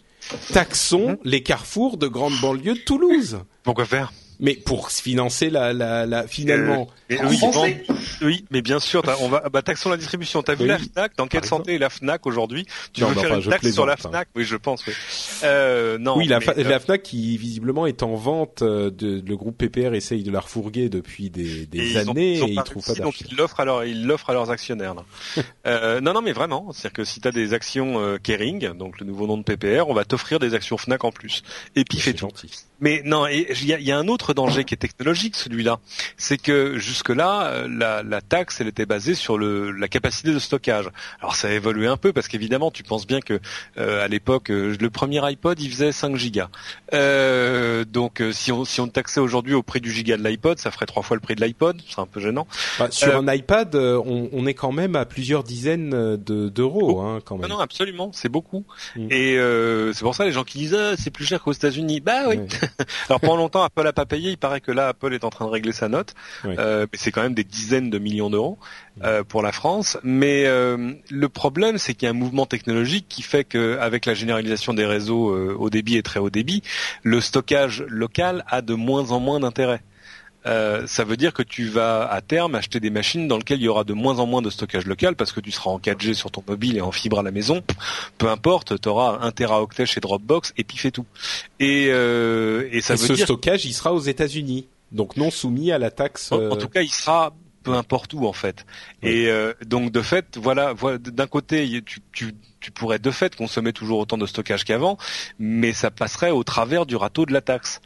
Taxons Mhm. les carrefours de grande banlieue de Toulouse. Pourquoi faire? Mais pour financer la, la, la finalement. Et En oui, français bon, oui, mais bien sûr, on va bah, taxons la distribution. T'as vu Oui, la Fnac? Dans quelle santé est la Fnac aujourd'hui? Tu Non, veux mais faire enfin, une taxe sur la hein. Fnac? Oui, je pense. Oui. Euh, non. oui, la, mais, euh, la Fnac qui visiblement est en vente. euh, De, le groupe PPR essaye de la refourguer depuis des, et des ils ont- années ils ont et ils pas trouvent pas réussi, donc ils l'offrent à leurs ils l'offrent à leurs actionnaires. Là. euh, non, non, mais vraiment, c'est-à-dire que si t'as des actions euh, Kering, donc le nouveau nom de PPR, on va t'offrir des actions Fnac en plus. Et puis fait C'est tout. gentil. Mais non, et il y a, y a un autre danger qui est technologique, celui-là. C'est que jusque-là, euh, la, la, taxe, elle était basée sur le, la capacité de stockage. Alors ça a évolué un peu parce qu'évidemment, tu penses bien que à l'époque, le premier iPod, il faisait 5 gigas. donc si on si on taxait aujourd'hui au prix du giga de l'iPod, ça ferait trois fois le prix de l'iPod. C'est un peu gênant. Bah, sur un iPad, on, on, est quand même à plusieurs dizaines d'euros, hein, quand même. Non, non absolument, c'est beaucoup. Mm. Et c'est pour ça les gens qui disent ah, c'est plus cher qu'aux États-Unis. Bah oui. Alors pendant longtemps, Apple a pas payé. Il paraît que là, Apple est en train de régler sa note. Euh, mais c'est quand même des dizaines de millions d'euros euh, pour la France. Mais euh, le problème, c'est qu'il y a un mouvement technologique qui fait qu'avec la généralisation des réseaux haut débit et très haut débit, le stockage local a de moins en moins d'intérêt. Euh, ça veut dire que tu vas à terme acheter des machines dans lesquelles il y aura de moins en moins de stockage local parce que tu seras en 4G sur ton mobile et en fibre à la maison. Peu importe, tu auras un teraoctet chez Dropbox et puis fait tout. Et, euh, et ça veut ce dire... stockage, il sera aux États-Unis, donc non soumis à la taxe. En, en, tout cas, il sera peu importe où en fait. Et euh, donc de fait, voilà, voilà d'un côté, tu, tu, tu, pourrais de fait consommer toujours autant de stockage qu'avant, mais ça passerait au travers du râteau de la taxe.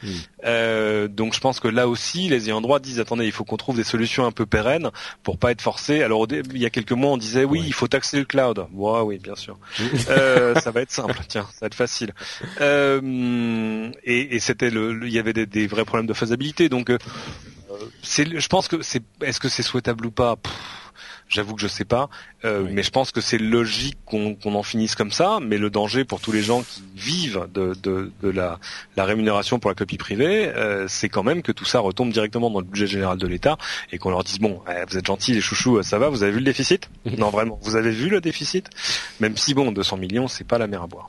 Euh, donc je pense que là aussi, les ayants droit disent attendez, il faut qu'on trouve des solutions un peu pérennes pour pas être forcé. Alors il y a quelques mois, on disait oui, il faut taxer le cloud. Ouais, oui, bien sûr. euh, ça va être simple, tiens, ça va être facile. Euh, et, et c'était le, il y avait des, des, vrais problèmes de faisabilité, donc euh, je pense que c'est, est-ce que c'est souhaitable ou pas? J'avoue que je sais pas, euh, mais je pense que c'est logique qu'on, en finisse comme ça. Mais le danger pour tous les gens qui vivent de, la, rémunération pour la copie privée, euh, c'est quand même que tout ça retombe directement dans le budget général de l'État et qu'on leur dise bon, eh, vous êtes gentils les chouchous, ça va, vous avez vu le déficit? Non vraiment, vous avez vu le déficit? Même si bon, 200 millions, c'est pas la mer à boire.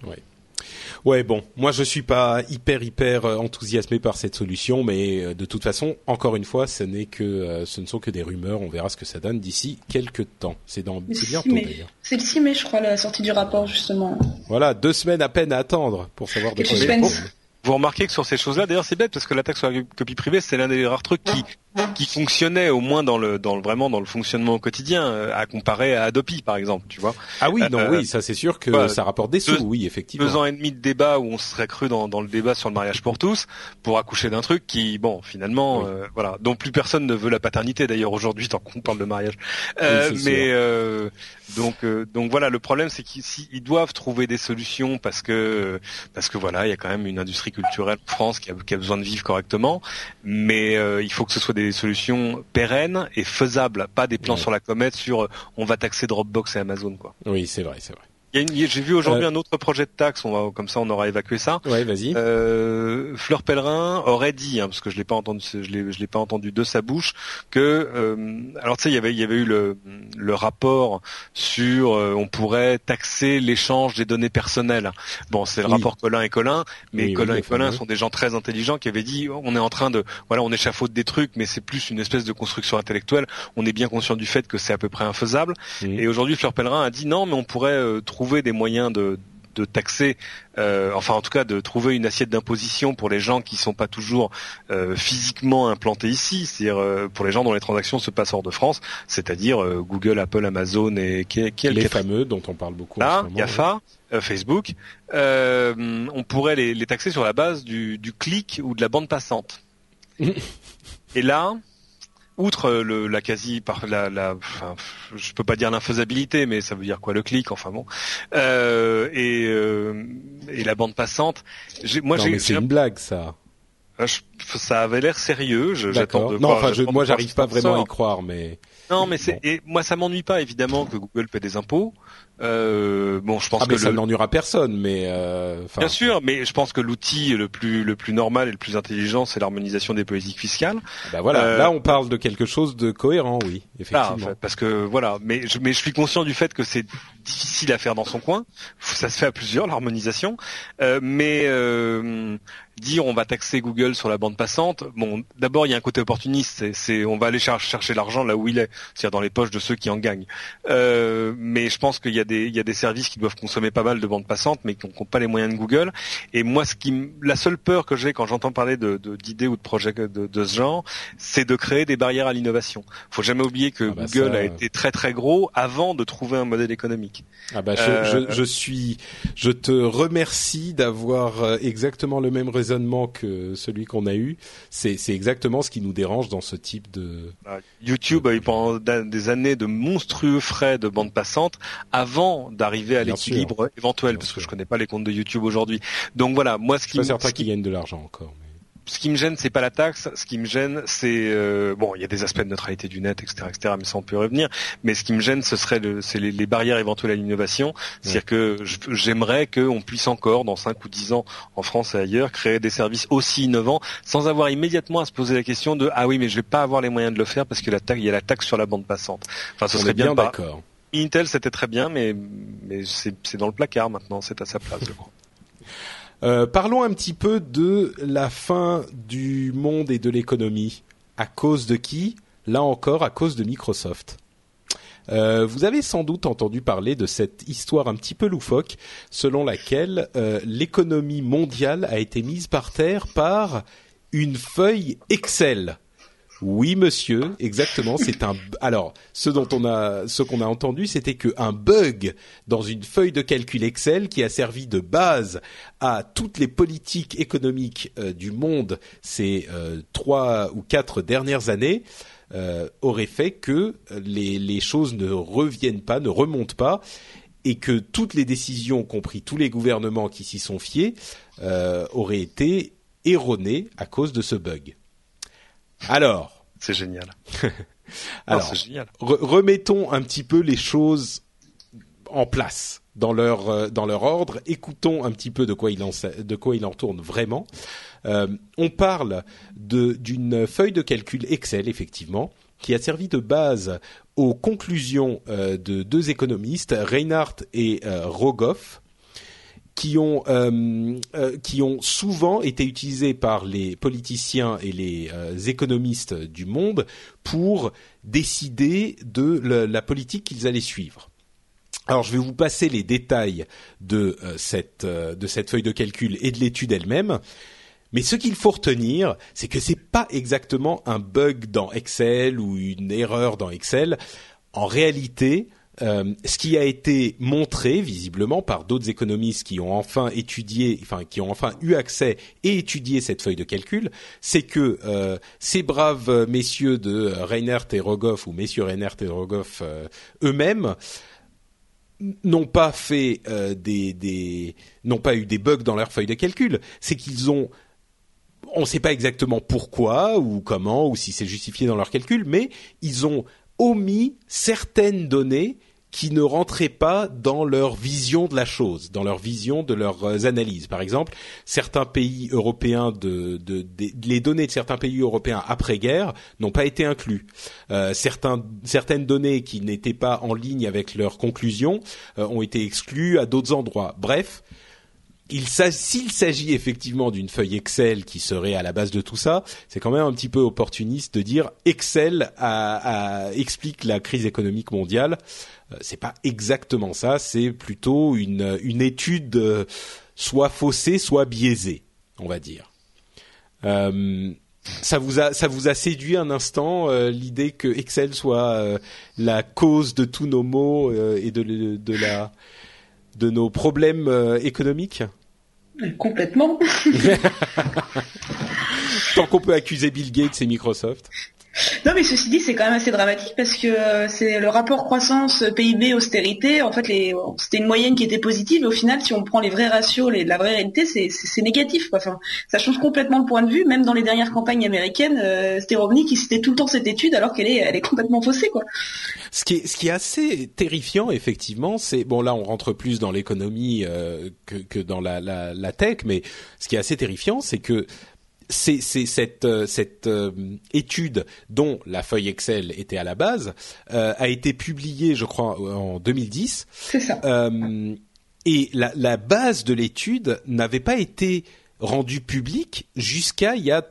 Ouais, bon, moi je suis pas hyper hyper euh, enthousiasmé par cette solution, mais euh, de toute façon, encore une fois, ce n'est que euh, ce ne sont que des rumeurs. On verra ce que ça donne d'ici quelques temps. C'est dans c'est bientôt d'ailleurs. C'est le 6 mai, je crois, la sortie du rapport justement. Voilà, deux semaines à peine à attendre pour savoir de quoi vous remarquez que sur ces choses-là, d'ailleurs, c'est bête parce que la taxe sur la copie privée, c'est l'un des rares trucs qui qui fonctionnait au moins dans le dans le, vraiment dans le fonctionnement au quotidien, euh, à comparer à Adopi par exemple, tu vois. Ah oui, non, oui, ça c'est sûr que ça rapporte des sous, oui, effectivement. Deux ans et demi de débat où on se serait cru dans, dans le débat sur le mariage pour tous, pour accoucher d'un truc qui, bon, finalement, euh, voilà, dont plus personne ne veut la paternité d'ailleurs aujourd'hui tant qu'on parle de mariage. Euh, mais euh, donc donc voilà, le problème c'est qu'ils doivent trouver des solutions parce que parce que voilà, il y a quand même une industrie culturelle en France qui a, qui a besoin de vivre correctement, mais il faut que ce soit des solutions pérennes et faisables, pas des plans sur la comète sur euh, on va taxer Dropbox et Amazon quoi. Oui, c'est vrai, c'est vrai. J'ai vu aujourd'hui euh. un autre projet de taxe, on va comme ça on aura évacué ça. Ouais, vas-y. Euh, Fleur Pellerin aurait dit, hein, parce que je l'ai pas entendu, je l'ai, je l'ai pas entendu de sa bouche, que euh, alors tu sais il y avait il y avait eu le, le rapport sur euh, on pourrait taxer l'échange des données personnelles. Bon, c'est le rapport Colin et Colin, mais Colin et Colin sont des gens très intelligents qui avaient dit on est en train de voilà on échafaude des trucs, mais c'est plus une espèce de construction intellectuelle. On est bien conscient du fait que c'est à peu près infaisable. Et aujourd'hui Fleur Pellerin a dit non, mais on pourrait euh, trouver des moyens de, de taxer, euh, enfin en tout cas de trouver une assiette d'imposition pour les gens qui sont pas toujours euh, physiquement implantés ici, c'est-à-dire euh, pour les gens dont les transactions se passent hors de France, c'est-à-dire Google, Apple, Amazon et qui, qui les fameux dont on parle beaucoup. Là, en Gafa, Facebook, on pourrait les, les, taxer sur la base du, du clic ou de la bande passante. et là, outre le, la quasi par la, la enfin, je peux pas dire l'infaisabilité mais ça veut dire quoi le clic enfin bon. Euh, et euh, et la bande passante moi j'ai c'est une blague ça. Ah, ça avait l'air sérieux j'attends de non enfin je, moi j'arrive pas vraiment à y croire mais non mais c'est et moi ça m'ennuie pas évidemment que Google paie des impôts euh, bon, je pense ah, que ça n'ennuiera personne, mais euh, bien sûr, mais je pense que l'outil le plus le plus normal et le plus intelligent, c'est l'harmonisation des politiques fiscales. Bah voilà, euh, là on parle de quelque chose de cohérent, oui, effectivement. parce que voilà, mais je, mais je suis conscient du fait que c'est difficile à faire dans son coin. Ça se fait à plusieurs l'harmonisation, euh, mais euh, dire on va taxer Google sur la bande passante, bon, d'abord il y a un côté opportuniste, c'est on va aller chercher l'argent là où il est, c'est-à-dire dans les poches de ceux qui en gagnent. Euh, mais je pense qu'il y a des il y a des services qui doivent consommer pas mal de bandes passantes, mais qui n'ont pas les moyens de Google. Et moi, ce qui la seule peur que j'ai quand j'entends parler de d'idées ou de projets de, de ce genre, c'est de créer des barrières à l'innovation. Faut jamais oublier que ah bah Google a été très très gros avant de trouver un modèle économique. Ah bah je, je, euh, je suis, je te remercie d'avoir euh, exactement le même raisonnement que celui qu'on a eu. C'est exactement ce qui nous dérange dans ce type de. Ah, YouTube a eu pendant des années de monstrueux frais de bande passante avant d'arriver à l'équilibre éventuel, parce que je connais pas les comptes de YouTube aujourd'hui. Donc voilà, moi ce qui. Je suis pas certain qu'ils gagnent de l'argent encore ce qui me gêne, c'est pas la taxe. Ce qui me gêne, c'est euh, bon, il y a des aspects de neutralité du net, etc., etc. Mais ça, on peut revenir. Mais ce qui me gêne, ce serait le, c'est les, barrières éventuelles à l'innovation. C'est-à-dire que j'aimerais qu'on puisse encore, dans 5 ou 10 ans, en France et ailleurs, créer des services aussi innovants, sans avoir immédiatement à se poser la question de ah oui, mais je vais pas avoir les moyens de le faire parce que la taxe, il y a la taxe sur la bande passante. Enfin, ce serait bien, d'accord. Intel, c'était très bien, mais mais c'est dans le placard maintenant. C'est à sa place, je crois. Euh, parlons un petit peu de la fin du monde et de l'économie. À cause de qui? Là encore, à cause de Microsoft. Euh, vous avez sans doute entendu parler de cette histoire un petit peu loufoque selon laquelle euh, l'économie mondiale a été mise par terre par une feuille Excel. Oui, monsieur, exactement. C'est un. Alors, ce dont on a, ce qu'on a entendu, c'était qu'un bug dans une feuille de calcul Excel qui a servi de base à toutes les politiques économiques euh, du monde ces euh, trois ou quatre dernières années. Euh, aurait fait que les, les choses ne reviennent pas, ne remontent pas, et que toutes les décisions, compris tous les gouvernements qui s'y sont fiés, auraient été erronées à cause de ce bug. Alors. C'est génial. Alors, remettons un petit peu les choses en place dans leur euh, dans leur ordre. Écoutons un petit peu de quoi il en de quoi il en tourne vraiment. Euh, on parle d'une feuille de calcul Excel effectivement qui a servi de base aux conclusions euh, de deux économistes, Reinhardt et Rogoff, qui ont euh, euh, qui ont souvent été utilisés par les politiciens et les euh, économistes du monde pour décider de la, politique qu'ils allaient suivre. Alors je vais vous passer les détails de cette de cette feuille de calcul et de l'étude elle-même. Mais ce qu'il faut retenir, c'est que c'est pas exactement un bug dans Excel ou une erreur dans Excel. En réalité, euh, ce qui a été montré visiblement par d'autres économistes qui ont enfin étudié, enfin qui ont enfin eu accès et étudié cette feuille de calcul, c'est que euh, ces braves messieurs de Reinert et Rogoff ou messieurs Reinert et Rogoff euh, eux-mêmes n'ont pas fait des n'ont pas eu des bugs dans leur feuille de calcul, c'est qu'ils ont on ne sait pas exactement pourquoi ou comment ou si c'est justifié dans leur calcul, mais ils ont omis certaines données qui ne rentraient pas dans leur vision de la chose, dans leur vision de leurs euh, analyses. Par exemple, certains pays européens de, de, les données de certains pays européens après-guerre n'ont pas été inclus. Euh, certains, certaines données qui n'étaient pas en ligne avec leurs conclusions euh, ont été exclues à d'autres endroits. Bref, s'il s'agit effectivement d'une feuille Excel qui serait à la base de tout ça, c'est quand même un petit peu opportuniste de dire Excel explique la crise économique mondiale. Euh, c'est pas exactement ça, c'est plutôt une, une étude euh, soit faussée, soit biaisée, on va dire. Euh, ça vous a ça vous a séduit un instant l'idée que Excel soit la cause de tous nos maux et de, de la de nos problèmes économiques? Complètement. Tant qu'on peut accuser Bill Gates et Microsoft. Non, mais ceci dit, c'est quand même assez dramatique parce que euh, c'est le rapport croissance PIB austérité. En fait, c'était une moyenne qui était positive. Et au final, si on prend les vrais ratios, les, la vraie réalité, c'est négatif. Enfin, ça change complètement le point de vue. Même dans les dernières campagnes américaines, euh, Romney qui citait tout le temps cette étude alors qu'elle est, elle est complètement faussée, quoi. Ce qui est, ce qui est assez terrifiant, effectivement, c'est bon là, on rentre plus dans l'économie euh, que, que, dans la, la, la tech, mais ce qui est assez terrifiant, c'est que c'est cette, euh, cette euh, étude dont la feuille Excel était à la base euh, a été publiée, je crois, en 2010. C'est ça. et la, la, base de l'étude n'avait pas été rendue publique jusqu'à il y a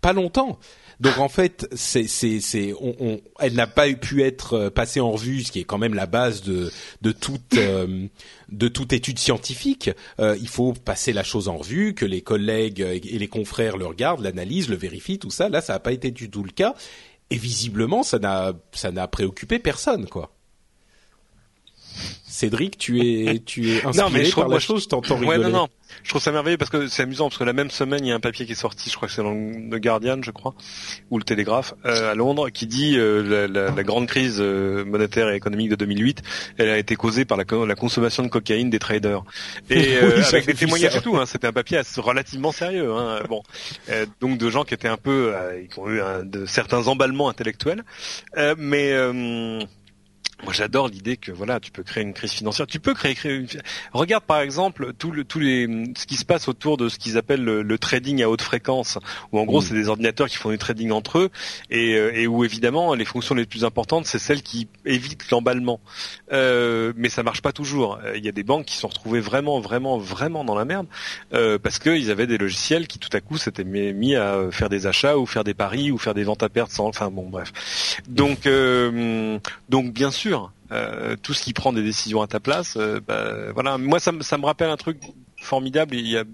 pas longtemps. Donc en fait, c'est c'est c'est on, on, elle n'a pas pu être euh, passée en revue, ce qui est quand même la base de de toute euh, de toute étude scientifique. Euh, il faut passer la chose en revue, que les collègues et les confrères le regardent, l'analysent, le vérifient, tout ça. Là, ça n'a pas été du tout le cas. Et visiblement, ça n'a ça n'a préoccupé personne, quoi. Cédric, tu es, tu es inspiré non, mais je par la chose, t'entends rigoler. Ouais, non, non. Je trouve ça merveilleux parce que c'est amusant parce que la même semaine, il y a un papier qui est sorti, je crois que c'est dans le Guardian, je crois, ou le Télégraphe, euh, à Londres, qui dit euh, la, la, la, grande crise euh, monétaire et économique de 2008, elle a été causée par la, la consommation de cocaïne des traders. Et euh, avec des témoignages et tout, hein, c'était un papier relativement sérieux. Hein, bon, donc de gens qui étaient un peu, qui ont eu un, de certains emballements intellectuels, mais moi, j'adore l'idée que voilà, tu peux créer une crise financière. Tu peux créer, créer une... regarde par exemple tout le, tous les ce qui se passe autour de ce qu'ils appellent le, trading à haute fréquence, où en gros mm. c'est des ordinateurs qui font du trading entre eux et, euh, et où évidemment les fonctions les plus importantes c'est celles qui évitent l'emballement. Euh, mais ça marche pas toujours. Euh, il y a des banques qui sont retrouvées vraiment, vraiment, vraiment dans la merde euh, parce qu'ils avaient des logiciels qui tout à coup s'étaient mis à faire des achats ou faire des paris ou faire des ventes à perte sans. Enfin bon, bref. Donc, euh, donc bien sûr euh, tout ce qui prend des décisions à ta place, euh, bah, voilà. Moi, ça, me rappelle un truc formidable. Il y a,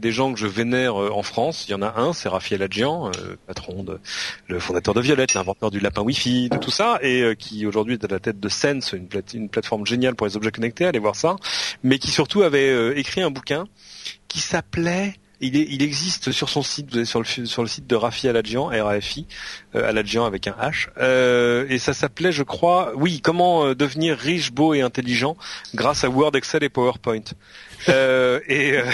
des gens que je vénère euh, en France. Il y en a un, c'est Raphaël Adjian, patron de, le fondateur de Violette, l'inventeur du lapin Wi-Fi, de tout ça, et qui aujourd'hui est à la tête de Sense, une, une plateforme géniale pour les objets connectés. Allez voir ça. Mais qui surtout avait écrit un bouquin qui s'appelait il, existe sur son site, vous allez sur le, sur le site de Rafi Aladjian, R-A-F-I, euh, Aladjian avec un H, euh, et ça s'appelait, je crois, oui, comment euh, devenir riche, beau et intelligent grâce à Word, Excel et PowerPoint. Euh, et, euh,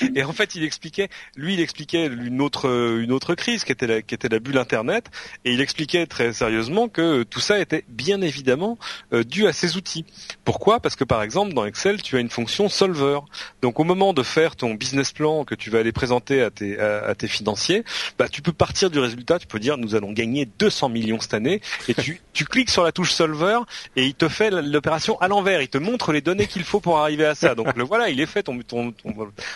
et en fait, il expliquait, lui, il expliquait une autre une autre crise qui était la, qui était la bulle Internet, et il expliquait très sérieusement que tout ça était bien évidemment euh, dû à ces outils. Pourquoi? Parce que par exemple, dans Excel, tu as une fonction solver. Donc au moment de faire ton business plan que tu vas aller présenter à tes à, tes financiers, bah tu peux partir du résultat. Tu peux dire nous allons gagner 200 millions cette année, et tu tu cliques sur la touche solver et il te fait l'opération à l'envers. Il te montre les données qu'il faut pour arriver à ça. Donc le voilà, il est fait ton ton,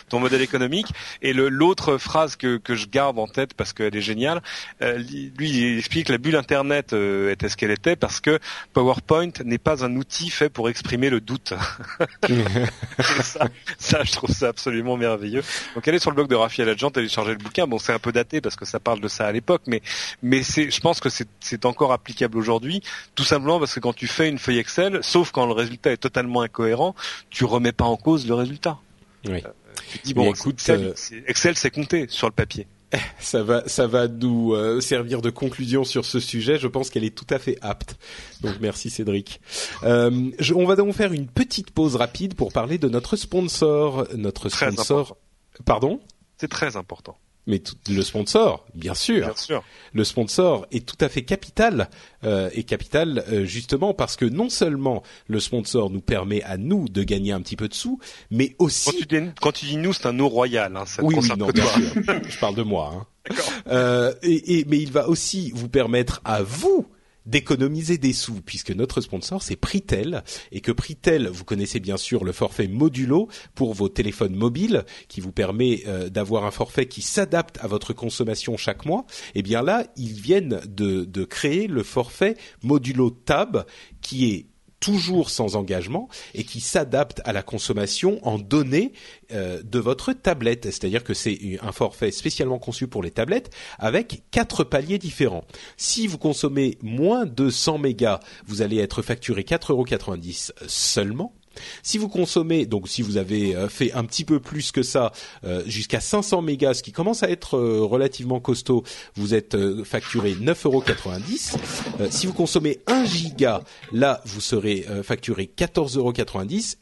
ton, modèle économique. Et le l'autre phrase que que je garde en tête parce qu'elle est géniale, euh, lui il explique que la bulle internet euh, était ce qu'elle était parce que PowerPoint n'est pas un outil fait pour exprimer le doute. ça, ça, je trouve ça absolument merveilleux. Donc elle est sur le blog de Raphaël Adjant, télécharger le bouquin. Bon, c'est un peu daté parce que ça parle de ça à l'époque, mais mais c'est, je pense que c'est c'est encore applicable aujourd'hui, tout simplement parce que quand tu fais une feuille Excel, sauf quand le résultat est totalement incohérent, tu remets pas en cause le résultat. Oui. Euh, tu dis bon, écoute, euh, Excel, c'est compté sur le papier. Ça va, ça va nous euh, servir de conclusion sur ce sujet. Je pense qu'elle est tout à fait apte. Donc merci Cédric. on va donc faire une petite pause rapide pour parler de notre sponsor. Notre sponsor. Pardon? C'est très important. Mais le sponsor, bien sûr. Bien sûr. Le sponsor est tout à fait capital euh, et capital euh, justement parce que non seulement le sponsor nous permet à nous de gagner un petit peu de sous, mais aussi quand tu dis, quand tu dis nous, c'est un nous royal. Hein, oui, oui, non, bien sûr. Je parle de moi. Hein. Euh, et, et, mais il va aussi vous permettre à vous d'économiser des sous puisque notre sponsor c'est Pritel. Et que Pritel vous connaissez bien sûr le forfait modulo pour vos téléphones mobiles qui vous permet euh, d'avoir un forfait qui s'adapte à votre consommation chaque mois. Et eh bien là ils viennent de, de créer le forfait modulo tab qui est toujours sans engagement et qui s'adapte à la consommation en données euh, de votre tablette. C'est-à-dire que c'est un forfait spécialement conçu pour les tablettes avec quatre paliers différents. Si vous consommez moins de 100 mégas, vous allez être facturé 4,90 euros seulement. Si vous consommez, donc si vous avez euh, fait un petit peu plus que ça, euh, jusqu'à 500 mégas, ce qui commence à être euh, relativement costaud, vous êtes facturé 9,90 euros. si vous consommez 1 giga, là, vous serez facturé 14,90 euros.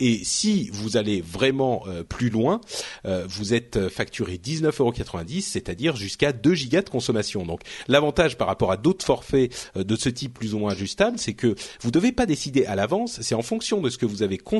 Et si vous allez vraiment plus loin, vous êtes facturé 19,90 euros, c'est-à-dire jusqu'à 2 gigas de consommation. Donc l'avantage par rapport à d'autres forfaits de ce type plus ou moins ajustables, c'est que vous ne devez pas décider à l'avance, c'est en fonction de ce que vous avez consommé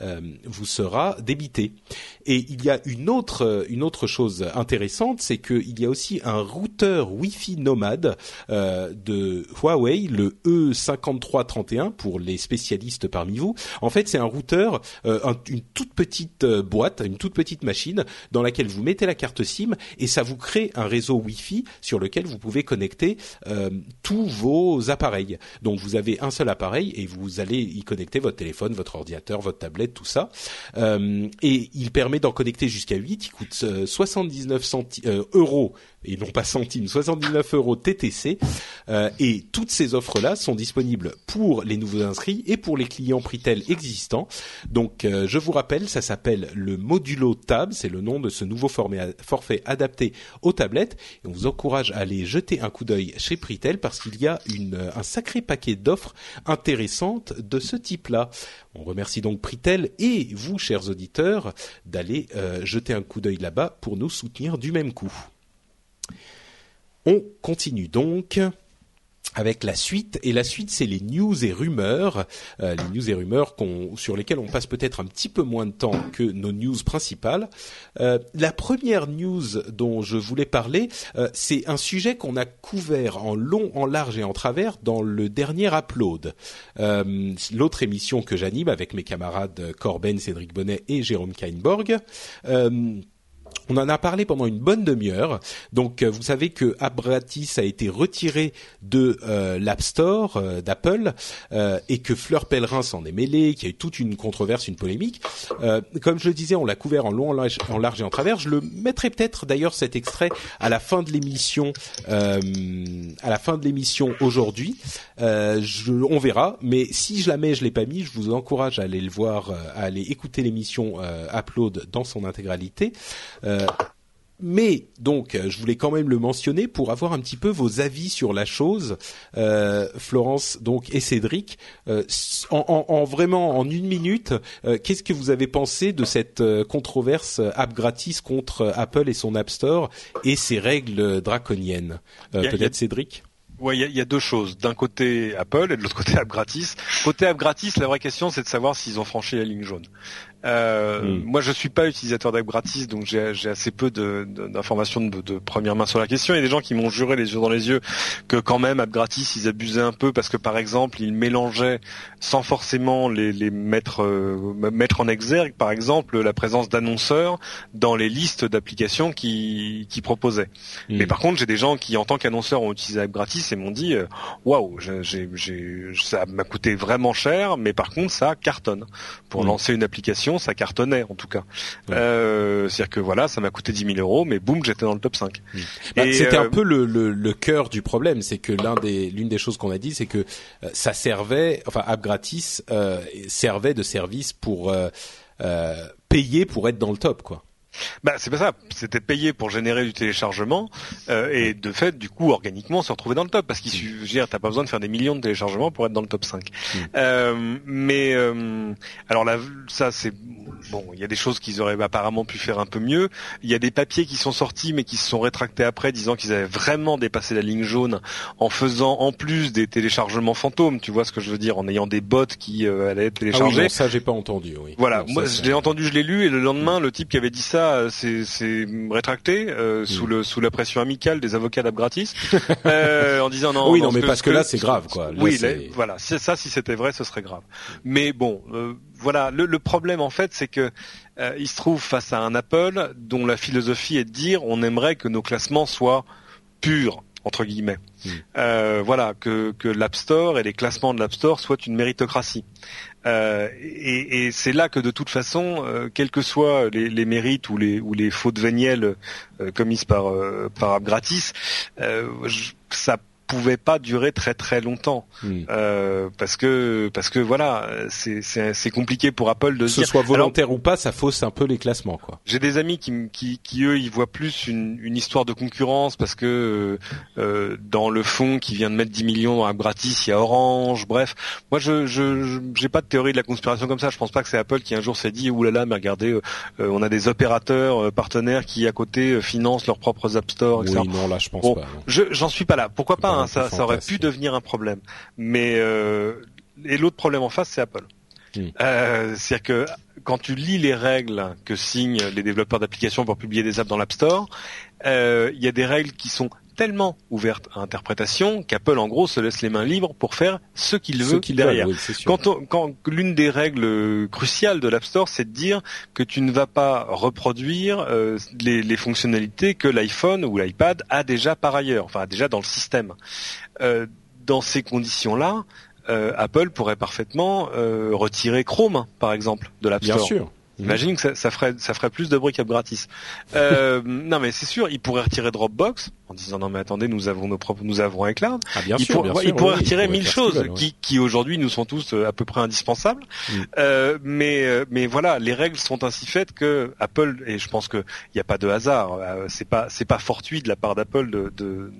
Euh, vous sera débité. Et il y a une autre une autre chose intéressante, c'est qu'il y a aussi un routeur Wi-Fi nomade euh, de Huawei, le E5331 pour les spécialistes parmi vous. En fait, c'est un routeur, euh, un- une toute petite euh, boîte, une toute petite machine dans laquelle vous mettez la carte SIM et ça vous crée un réseau Wi-Fi sur lequel vous pouvez connecter euh, tous vos appareils. Donc vous avez un seul appareil et vous allez y connecter votre téléphone, votre ordinateur, votre tablette, tout ça. Euh, et il permet d'en connecter jusqu'à 8. Il coûte euh, 79 centi- euh, euros et non pas centimes, 79 euros TTC. Euh, et toutes ces offres-là sont disponibles pour les nouveaux inscrits et pour les clients Pritel existants. Donc euh, je vous rappelle, ça s'appelle le Modulo Tab, c'est le nom de ce nouveau forfait adapté aux tablettes. Et on vous encourage à aller jeter un coup d'œil chez Pritel parce qu'il y a une, euh, un sacré paquet d'offres intéressantes de ce type-là. On remercie donc Pritel et vous, chers auditeurs, d'aller euh, jeter un coup d'œil là-bas pour nous soutenir du même coup. On continue donc avec la suite. Et la suite c'est les news et rumeurs Euh, les news et rumeurs sur lesquelles on passe peut-être un petit peu moins de temps que nos news principales. Euh, la première news dont je voulais parler euh, c'est un sujet qu'on a couvert en long en large et en travers dans le dernier upload. Euh, l'autre émission que j'anime avec mes camarades Corben Cédric Bonnet et Jérôme Kainborg on en a parlé pendant une bonne demi-heure. Donc, euh, vous savez que Abratis a été retiré de euh, l'App Store euh, d'Apple euh, et que Fleur Pellerin s'en est mêlé, qu'il y a eu toute une controverse, une polémique. Euh, comme je le disais, on l'a couvert en long, en large, et en travers. Je le mettrai peut-être d'ailleurs cet extrait à la fin de l'émission, euh, à la fin de l'émission aujourd'hui. On verra. Mais si je la mets, je l'ai pas mis. Je vous encourage à aller le voir, à aller écouter l'émission Upload dans son intégralité. Euh, mais donc, euh, je voulais quand même le mentionner pour avoir un petit peu vos avis sur la chose, euh, Florence donc et Cédric. Euh, en, en- en vraiment en une minute, euh, qu'est-ce que vous avez pensé de cette euh, controverse app gratis contre Apple et son App Store et ses règles draconiennes Euh, Peut-être Cédric? Ouais, il y y a deux choses. D'un côté Apple et de l'autre côté App Gratis. Côté App Gratis, la vraie question c'est de savoir s'ils ont franchi la ligne jaune. Euh, Mm. Moi, je suis pas utilisateur d'App Gratis, donc j'ai assez peu de- d'informations de, de première main sur la question. Il y a des gens qui m'ont juré les yeux dans les yeux que quand même App Gratis, ils abusaient un peu parce que par exemple, ils mélangeaient sans forcément les, les mettre euh, mettre en exergue, par exemple, la présence d'annonceurs dans les listes d'applications qui qui proposaient. Mm. Mais par contre, j'ai des gens qui, en tant qu'annonceurs, ont utilisé App Gratis et m'ont dit, euh, waouh, j'ai- ça m'a coûté vraiment cher, mais par contre, ça cartonne. Pour Mm. lancer une application, ça cartonnait en tout cas. Ouais. Euh, C'est-à-dire que voilà, ça m'a coûté 10 000 euros, mais boum, j'étais dans le top 5. Bah, Et, C'était euh, un peu le, le, le cœur du problème, c'est que l'un des l'une des choses qu'on a dit, c'est que euh, ça servait, enfin App Gratis servait de service pour payer pour être dans le top, quoi. Bah c'est pas ça, c'était payé pour générer du téléchargement euh, et de fait du coup organiquement se retrouver dans le top parce qu'il suffit, veux dire, t'as pas besoin de faire des millions de téléchargements pour être dans le top 5. Mm. Euh, mais euh, alors là ça c'est bon, il y a des choses qu'ils auraient apparemment pu faire un peu mieux. Il y a des papiers qui sont sortis mais qui se sont rétractés après disant qu'ils avaient vraiment dépassé la ligne jaune en faisant en plus des téléchargements fantômes, tu vois ce que je veux dire, en ayant des bots qui euh, allaient être Ah oui, téléchargés. non, ça j'ai pas entendu. Oui. Voilà, Non, moi je l'ai entendu, je l'ai lu, et le lendemain, le type qui avait dit ça euh, s'est s'est rétracté euh, sous le sous la pression amicale des avocats d'App Gratis, euh, en disant non. Oui, non, mais parce que là, c'est grave, quoi. Là, oui, c'est- là, voilà, c'est ça, si c'était vrai, ce serait grave. Mais bon, euh, voilà, le, le problème en fait, c'est que il se trouve face à un Apple dont la philosophie est de dire on aimerait que nos classements soient pure entre guillemets. Mm. Euh, voilà, que, que l'App Store et les classements de l'App Store soient une méritocratie. Euh, et, c'est là que de toute façon, euh, quels que soient les, mérites ou les, ou les fautes vénielles euh, commises par, euh, par App Gratis, je- ça pouvait pas durer très très longtemps. Euh, parce que parce que voilà c'est compliqué pour Apple de Que ce soit Alors, volontaire ou pas, ça fausse un peu les classements, quoi. j'ai des amis qui, qui, qui eux, ils voient plus une, une histoire de concurrence parce que euh, dans le fond qui vient de mettre 10 millions dans gratis, il y a Orange. Bref, moi, je je j'ai pas de théorie de la conspiration comme ça. Je pense pas que c'est Apple qui un jour s'est dit oulala, mais regardez, euh, on a des opérateurs partenaires qui à côté financent leurs propres App Store, etc. Oui, non, là, je pense Bon, pas. Je j'en suis pas là. Pourquoi pas Ça, aurait pu devenir un problème. Mais euh, et l'autre problème en face, c'est Apple. Euh, C'est-à-dire que quand tu lis les règles que signent les développeurs d'applications pour publier des apps dans l'App Store, euh, il y a des règles qui sont tellement ouvertes à interprétation qu'Apple en gros se laisse les mains libres pour faire ce qu'il veut derrière. oui. Quand, quand l'une des règles cruciales de l'App Store, c'est de dire que tu ne vas pas reproduire euh, les, les fonctionnalités que l'iPhone ou l'iPad a déjà par ailleurs, enfin déjà dans le système. Euh, dans ces conditions-là, euh, Apple pourrait parfaitement euh, retirer Chrome, par exemple, de l'App Bien Store. sûr. Imagine que ça, ça ferait ça ferait plus de briques à gratis. Euh, non mais c'est sûr, il pourrait retirer Dropbox en disant non mais attendez, nous avons nos propres, nous avons iCloud Ah, bien il, sûr, pour- bien il sûr, pourrait oui, retirer mille choses ouais. qui, qui aujourd'hui nous sont tous euh, à peu près indispensables. Mm. Euh, mais euh, mais voilà, les règles sont ainsi faites que Apple et je pense que il n'y a pas de hasard. euh, c'est pas c'est pas fortuit de la part d'Apple de, de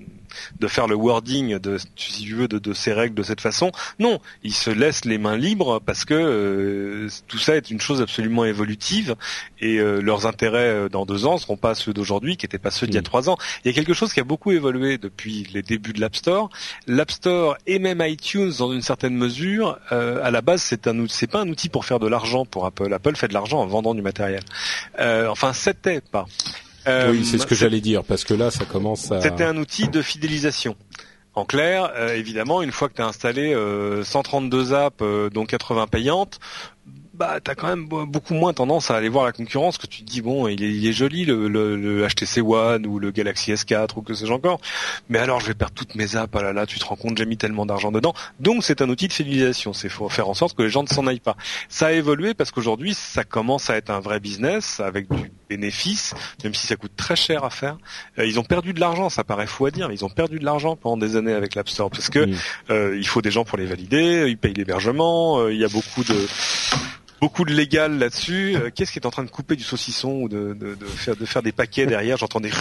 de faire le wording de si tu veux de, de ces règles de cette façon. Non, ils se laissent les mains libres parce que euh, tout ça est une chose absolument évolutive et euh, leurs intérêts euh, dans deux ans seront pas ceux d'aujourd'hui qui n'étaient pas ceux d'il y a Mm. trois ans. Il y a quelque chose qui a beaucoup évolué depuis les débuts de l'App Store. L'App Store et même iTunes, dans une certaine mesure, euh, à la base, c'est un c'est pas un outil pour faire de l'argent pour Apple. Apple fait de l'argent en vendant du matériel. Euh, enfin, c'était pas. Euh, oui, c'est ce que j'allais dire, parce que là, ça commence à... C'était un outil de fidélisation. En clair, euh, évidemment, une fois que tu as installé euh, 132 apps, euh, dont 80 payantes, bah t'as quand même be- beaucoup moins tendance à aller voir la concurrence que tu te dis bon il est, joli le HTC One ou le Galaxy S4 ou que sais-je encore. Mais alors je vais perdre toutes mes apps ah là là tu te rends compte j'ai mis tellement d'argent dedans. Donc c'est un outil de fidélisation c'est faut faire en sorte que les gens ne s'en aillent pas. Ça a évolué parce qu'aujourd'hui ça commence à être un vrai business avec du bénéfice même si ça coûte très cher à faire Euh, ils ont perdu de l'argent ça paraît fou à dire mais ils ont perdu de l'argent pendant des années avec l'App Store parce que euh, il faut des gens pour les valider, ils payent l'hébergement, euh, il y a beaucoup de beaucoup de légal là-dessus. Euh, Qu'est-ce qui est en train de couper du saucisson ou de, de, de faire de faire des paquets derrière? J'entends des.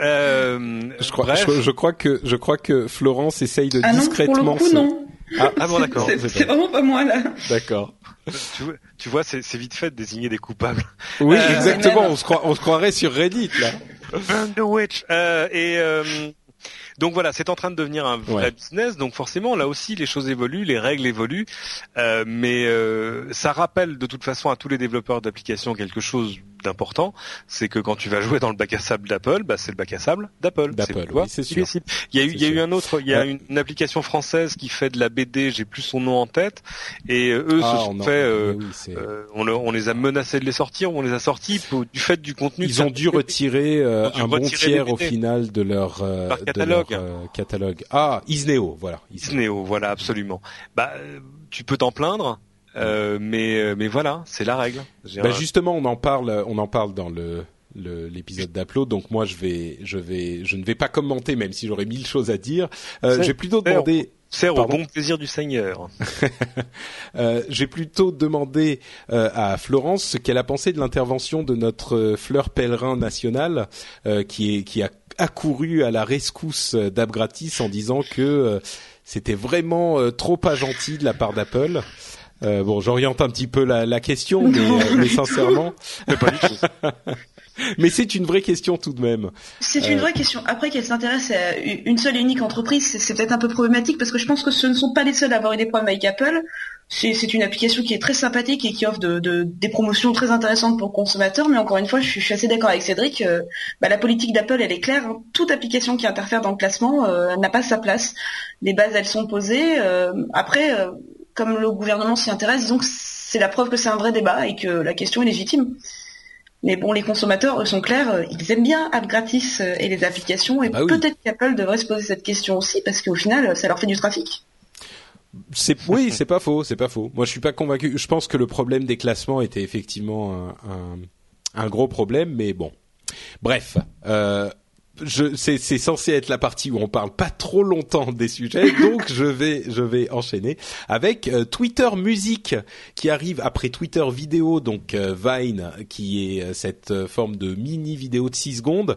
Euh, Je crois, bref. je, je crois que je crois que Florence essaye de Ah non, pour discrètement le coup, se- non. Ah, Ah bon d'accord. C'est vraiment pas moi, là. d'accord. Tu vois, tu vois, c'est vite fait de désigner des coupables. Oui, Euh, exactement. même. On se croit, on se croirait sur Reddit là. Burn the witch. Euh, et euh, donc voilà, c'est en train de devenir un vrai Ouais. business. Donc forcément, là aussi, les choses évoluent, les règles évoluent. Euh, mais euh, ça rappelle de toute façon à tous les développeurs d'applications quelque chose d'important, c'est que quand tu vas jouer dans le bac à sable d'Apple, bah, c'est le bac à sable d'Apple. D'Apple, oui, c'est sûr. Il y a eu, il y a eu un autre, il y a Ouais. une, une application française qui fait de la BD, j'ai plus son nom en tête, et euh, eux Ah, se on sont fait, euh, oui, euh, on, le- on les a menacés de les sortir, on les a sortis pour- du fait du contenu. Ils ont dû retirer euh, Ils ont dû un bon tiers au final de leur, euh, de catalogue. leur, euh, catalogue. Ah, Isneo, voilà. Isneo. Isneo, voilà, absolument. Bah, euh, tu peux t'en plaindre, euh, mais euh, mais voilà, c'est la règle. Un- justement, on en parle, on en parle dans le l'épisode d'Upload. Donc moi, je vais, je vais, je ne vais pas commenter, même si j'aurais mille choses à dire. Euh, j'ai plutôt demandé. Sert au bon plaisir du Seigneur. Euh, j'ai plutôt demandé euh, à Florence ce qu'elle a pensé de l'intervention de notre euh, fleur pèlerin national euh, qui est qui a accouru à la rescousse euh, d'App Gratis en disant que c'était vraiment trop pas gentil de la part d'Apple. Euh, bon, j'oriente un petit peu la, la question, mais, Non, euh, mais sincèrement, Mais pas du tout. mais c'est une vraie question tout de même. C'est une Euh, vraie question. Après qu'elle s'intéresse à une seule et unique entreprise, c'est- peut-être un peu problématique parce que je pense que ce ne sont pas les seuls à avoir eu des problèmes avec Apple. C'est c'est une application qui est très sympathique et qui offre de, de- des promotions très intéressantes pour le consommateur. Mais encore une fois, je suis, je suis assez d'accord avec Cédric. euh, bah, la politique d'Apple, elle est claire. hein. Toute application qui interfère dans le classement euh, n'a pas sa place. Les bases, elles sont posées. euh, après, euh, comme le gouvernement s'y intéresse, que c'est la preuve que c'est un vrai débat et que la question est légitime. Mais bon, les consommateurs, eux, sont clairs, ils aiment bien App gratis et les applications, et bah oui. peut-être qu'Apple devrait se poser cette question aussi, parce qu'au final, ça leur fait du trafic. C'est oui, c'est pas faux, c'est pas faux. Moi, je suis pas convaincu. Je pense que le problème des classements était effectivement un, un, un gros problème, mais bon. Bref, euh, je, c'est, c'est censé être la partie où on parle pas trop longtemps des sujets, donc je vais, je vais enchaîner avec euh, Twitter Music qui arrive après Twitter Vidéo, donc euh, Vine qui est euh, cette forme de mini vidéo de 6 secondes,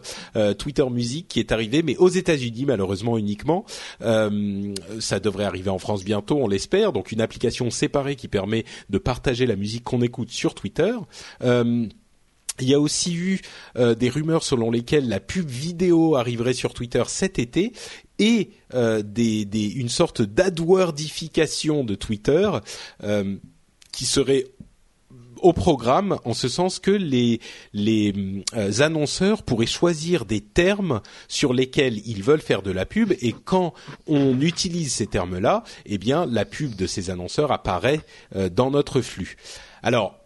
Twitter Music qui est arrivé, mais aux États-Unis malheureusement uniquement. Ça devrait arriver en France bientôt, on l'espère. Donc une application séparée qui permet de partager la musique qu'on écoute sur Twitter. Euh, il y a aussi eu euh, des rumeurs selon lesquelles la pub vidéo arriverait sur Twitter cet été et euh, une sorte d'adwordification de Twitter euh, qui serait au programme en ce sens que les, annonceurs pourraient choisir des termes sur lesquels ils veulent faire de la pub et quand on utilise ces termes-là, eh bien la pub de ces annonceurs apparaît dans notre flux. Alors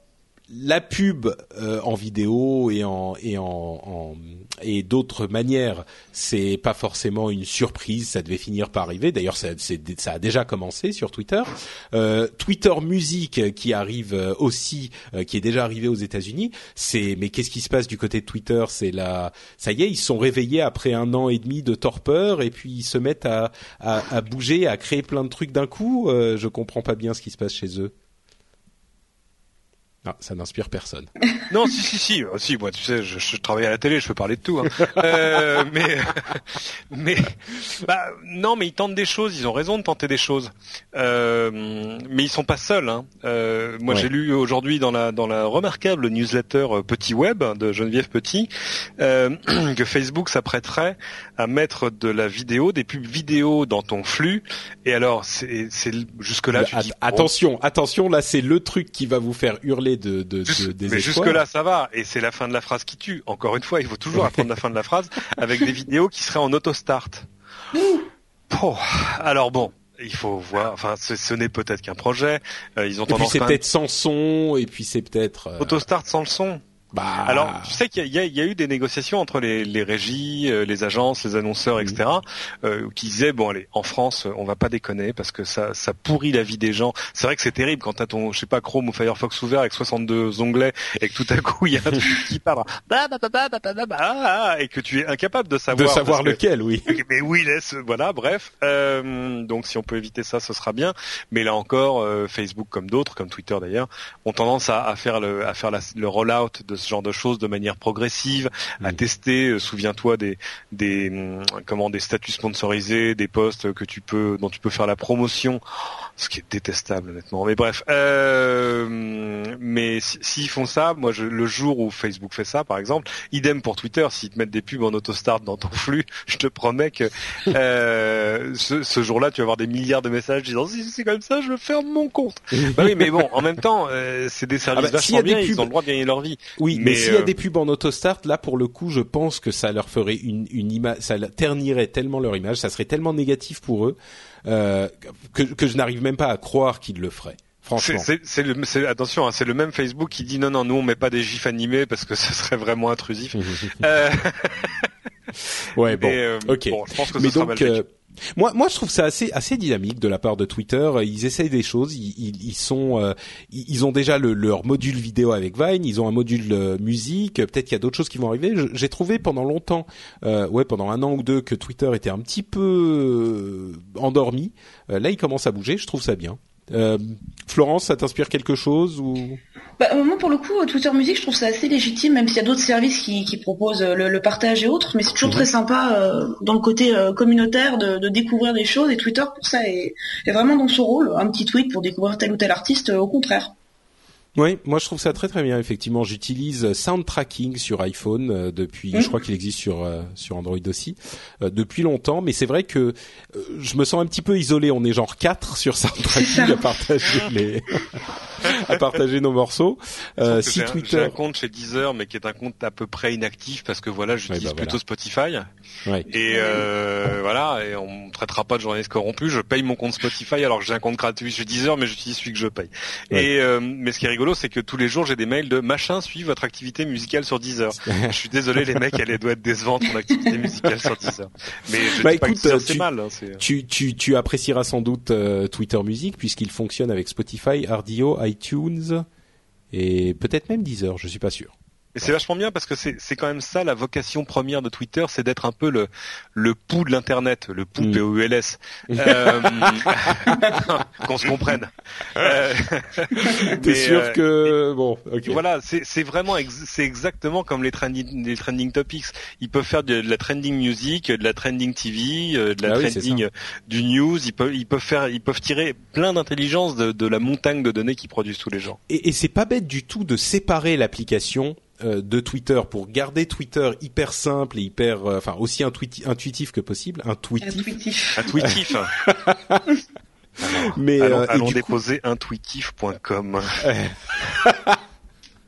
la pub euh, en vidéo et en et en, et d'autres manières, c'est pas forcément une surprise. Ça devait finir par arriver. D'ailleurs, ça, ça a déjà commencé sur Twitter. Euh, Twitter Music qui arrive euh, aussi, euh, qui est déjà arrivé aux États-Unis. C'est mais qu'est-ce qui se passe du côté de Twitter? C'est la, ça y est, ils sont réveillés après un an et demi de torpeur et puis ils se mettent à à, à bouger, à créer plein de trucs d'un coup. Euh, je comprends pas bien ce qui se passe chez eux. Ah, ça n'inspire personne. Non, si, si, si, euh, si. Moi, tu sais, je, je travaille à la télé, je peux parler de tout. Hein. Euh, mais, mais, bah, non, mais ils tentent des choses. Ils ont raison de tenter des choses. Euh, mais ils sont pas seuls. Hein. Euh, moi, Ouais. j'ai lu aujourd'hui dans la dans la remarquable newsletter Petit Web de Geneviève Petit euh, que Facebook s'apprêterait à mettre de la vidéo, des pubs vidéo dans ton flux. Et alors, c'est c'est jusque là. Tu dis, bon, attention, attention, là c'est le truc qui va vous faire hurler de, de, de des mais jusque là ça va et c'est la fin de la phrase qui tue. Encore une fois, il faut toujours apprendre la fin de la phrase avec des vidéos qui seraient en auto start. Oh, alors bon, il faut voir. Enfin, ce, ce n'est peut-être qu'un projet. Euh, ils ont Et puis tendance c'est peut-être sans son, et puis c'est peut-être. euh, auto start sans le son. Bah... Alors, tu sais qu'il y, y, a eu des négociations entre les, les régies, euh, les agences, les annonceurs, etc., mhm. euh, qui disaient bon allez, en France, on va pas déconner parce que ça, ça pourrit la vie des gens. C'est vrai que c'est terrible quand t'as ton, je sais pas, Chrome ou Firefox ouvert avec 62 onglets et que tout à coup il y a un truc qui parle et que tu es incapable de savoir de savoir lequel, oui. Mais oui, laisse, voilà, bref. Euh, donc si on peut éviter ça, ce sera bien. Mais là encore, euh, Facebook comme d'autres, comme Twitter d'ailleurs, ont tendance à, faire le à faire le rollout de ce genre de choses de manière progressive, à tester. euh, Souviens-toi des, des, hum, comment, des statuts sponsorisés, des posts que tu peux, dont tu peux faire la promotion, ce qui est détestable honnêtement. Mais bref, euh, mais si- s'ils font ça, moi, je, le jour où Facebook fait ça, par exemple, idem pour Twitter, s'ils te mettent des pubs en auto-start dans ton flux, je te promets que euh, ce, ce jour-là, tu vas avoir des milliards de messages disant si c'est comme ça, je ferme mon compte. bah oui, mais bon, en même temps, euh, c'est des services Ah bah, s'il y a vachement des bien, ils pubs- ont le droit de gagner leur vie. Oui, mais, Mais, s'il y a euh, des pubs en autostart, là pour le coup, je pense que ça leur ferait une, une image, ça ternirait tellement leur image, ça serait tellement négatif pour eux euh, que, que je n'arrive même pas à croire qu'ils le feraient. C'est, Franchement. c'est, c'est le, attention, hein, c'est le même Facebook qui dit non, non, nous on met pas des gifs animés parce que ce serait vraiment intrusif. Euh, ouais, bon, euh, ok. bon, je pense que mais sera mal moi, moi, je trouve ça assez, assez dynamique de la part de Twitter. Ils essayent des choses. Ils, ils, ils sont, euh, ils ont déjà le, leur module vidéo avec Vine. Ils ont un module euh, musique. Peut-être qu'il y a d'autres choses qui vont arriver. J'ai trouvé pendant longtemps, euh, ouais, pendant un an ou deux, que Twitter était un petit peu euh, endormi. Euh, là, il commence à bouger. Je trouve ça bien. Euh, Florence, ça t'inspire quelque chose ou? Bah, moi, pour le coup, Twitter Music, je trouve ça assez légitime, même s'il y a d'autres services qui, qui proposent euh, le, le partage et autres, mais c'est toujours Mhm. très sympa euh, dans le côté euh, communautaire de, de découvrir des choses, et Twitter, pour ça, est, est vraiment dans son rôle. Un petit tweet pour découvrir tel ou tel artiste, euh, au contraire. Oui, moi je trouve ça très très bien. Effectivement, j'utilise Sound Tracking sur iPhone euh, depuis, Mhm. je crois qu'il existe sur euh, sur Android aussi euh, depuis longtemps. Mais c'est vrai que euh, je me sens un petit peu isolé. On est genre quatre sur Sound Tracking ça. à partager les. à partager nos morceaux. Euh, si Twitter, j'ai un compte chez Deezer, mais qui est un compte à peu près inactif parce que voilà, j'utilise bah plutôt Spotify. Ouais. Et euh, voilà, et on me traitera pas de journaliste corrompu. Je paye mon compte Spotify alors que j'ai un compte gratuit chez Deezer, mais j'utilise celui que je paye. Et euh, mais ce qui est rigolo, c'est que tous les jours j'ai des mails de machin suit votre activité musicale sur Deezer. je suis désolé les mecs, elle doit être décevante mon activité musicale sur Deezer. Mais je bah, dis écoute, pas que c'est mal. Hein, tu, tu, tu apprécieras sans doute euh, Twitter Music puisqu'il fonctionne avec Spotify, RDO, iTunes et peut-être même Deezer, je suis pas sûr. Et c'est vachement bien parce que c'est quand même ça la vocation première de Twitter, c'est d'être un peu le le pouls de l'internet, le pouls mm. u l s euh, qu'on se comprenne. Euh, T'es sûr euh, que bon, ok. Voilà, c'est vraiment c'est exactement comme les trending les trending topics. Ils peuvent faire de, la trending music, de la trending TV, euh, de la ah trending du news. Ils peuvent ils peuvent faire ils peuvent tirer plein d'intelligence de, de la montagne de données qu'ils produisent tous les jours. Et, et c'est pas bête du tout de séparer l'application de Twitter pour garder Twitter hyper simple et hyper, euh, enfin aussi intuitif que possible, intuitif. Intuitif. Mais allons, euh, allons déposer intuitif.com.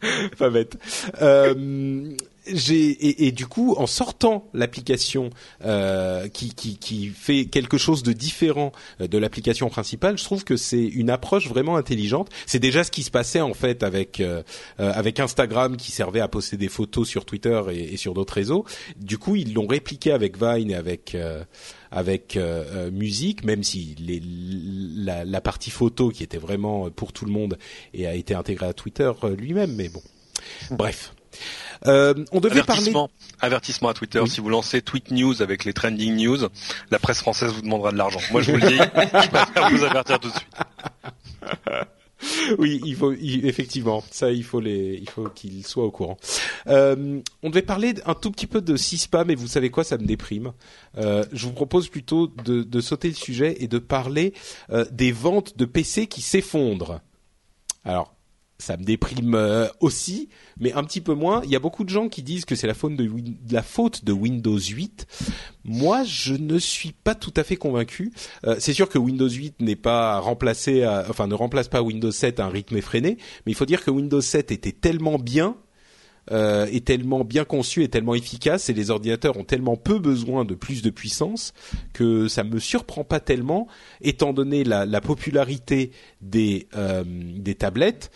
Pas bête. Euh, j'ai et, du coup en sortant l'application euh, qui, qui, qui fait quelque chose de différent euh, de l'application principale, je trouve que c'est une approche vraiment intelligente. C'est déjà ce qui se passait en fait avec euh, euh avec Instagram qui servait à poster des photos sur Twitter et, et sur d'autres réseaux. Du coup, ils l'ont répliqué avec Vine et avec euh, avec musique, même si les, la, la, partie photo qui était vraiment pour tout le monde et a été intégrée à Twitter lui-même. Mais bon, bref. Euh, on devait avertissement, parler. Avertissement à Twitter. Si vous lancez Tweet News avec les trending news, la presse française vous demandera de l'argent. Moi, je vous le dis. je préfère vous avertir tout de suite. oui, il faut effectivement ça, il faut les, il faut qu'ils soient au courant. Euh, on devait parler un tout petit peu de CISPA, mais vous savez quoi, ça me déprime. Euh, je vous propose plutôt de, de, sauter le sujet et de parler des ventes de PC qui s'effondrent. Alors, ça me déprime euh, aussi, mais un petit peu moins. Il y a beaucoup de gens qui disent que c'est la faute de, la faute de Windows 8. Moi, je ne suis pas tout à fait convaincu. Euh, c'est sûr que Windows 8 n'est pas remplacé, enfin ne remplace pas Windows 7 à un rythme effréné, mais il faut dire que Windows 7 était tellement bien euh, est tellement bien conçu et tellement efficace et les ordinateurs ont tellement peu besoin de plus de puissance que ça me surprend pas tellement étant donné la, la popularité des euh, des tablettes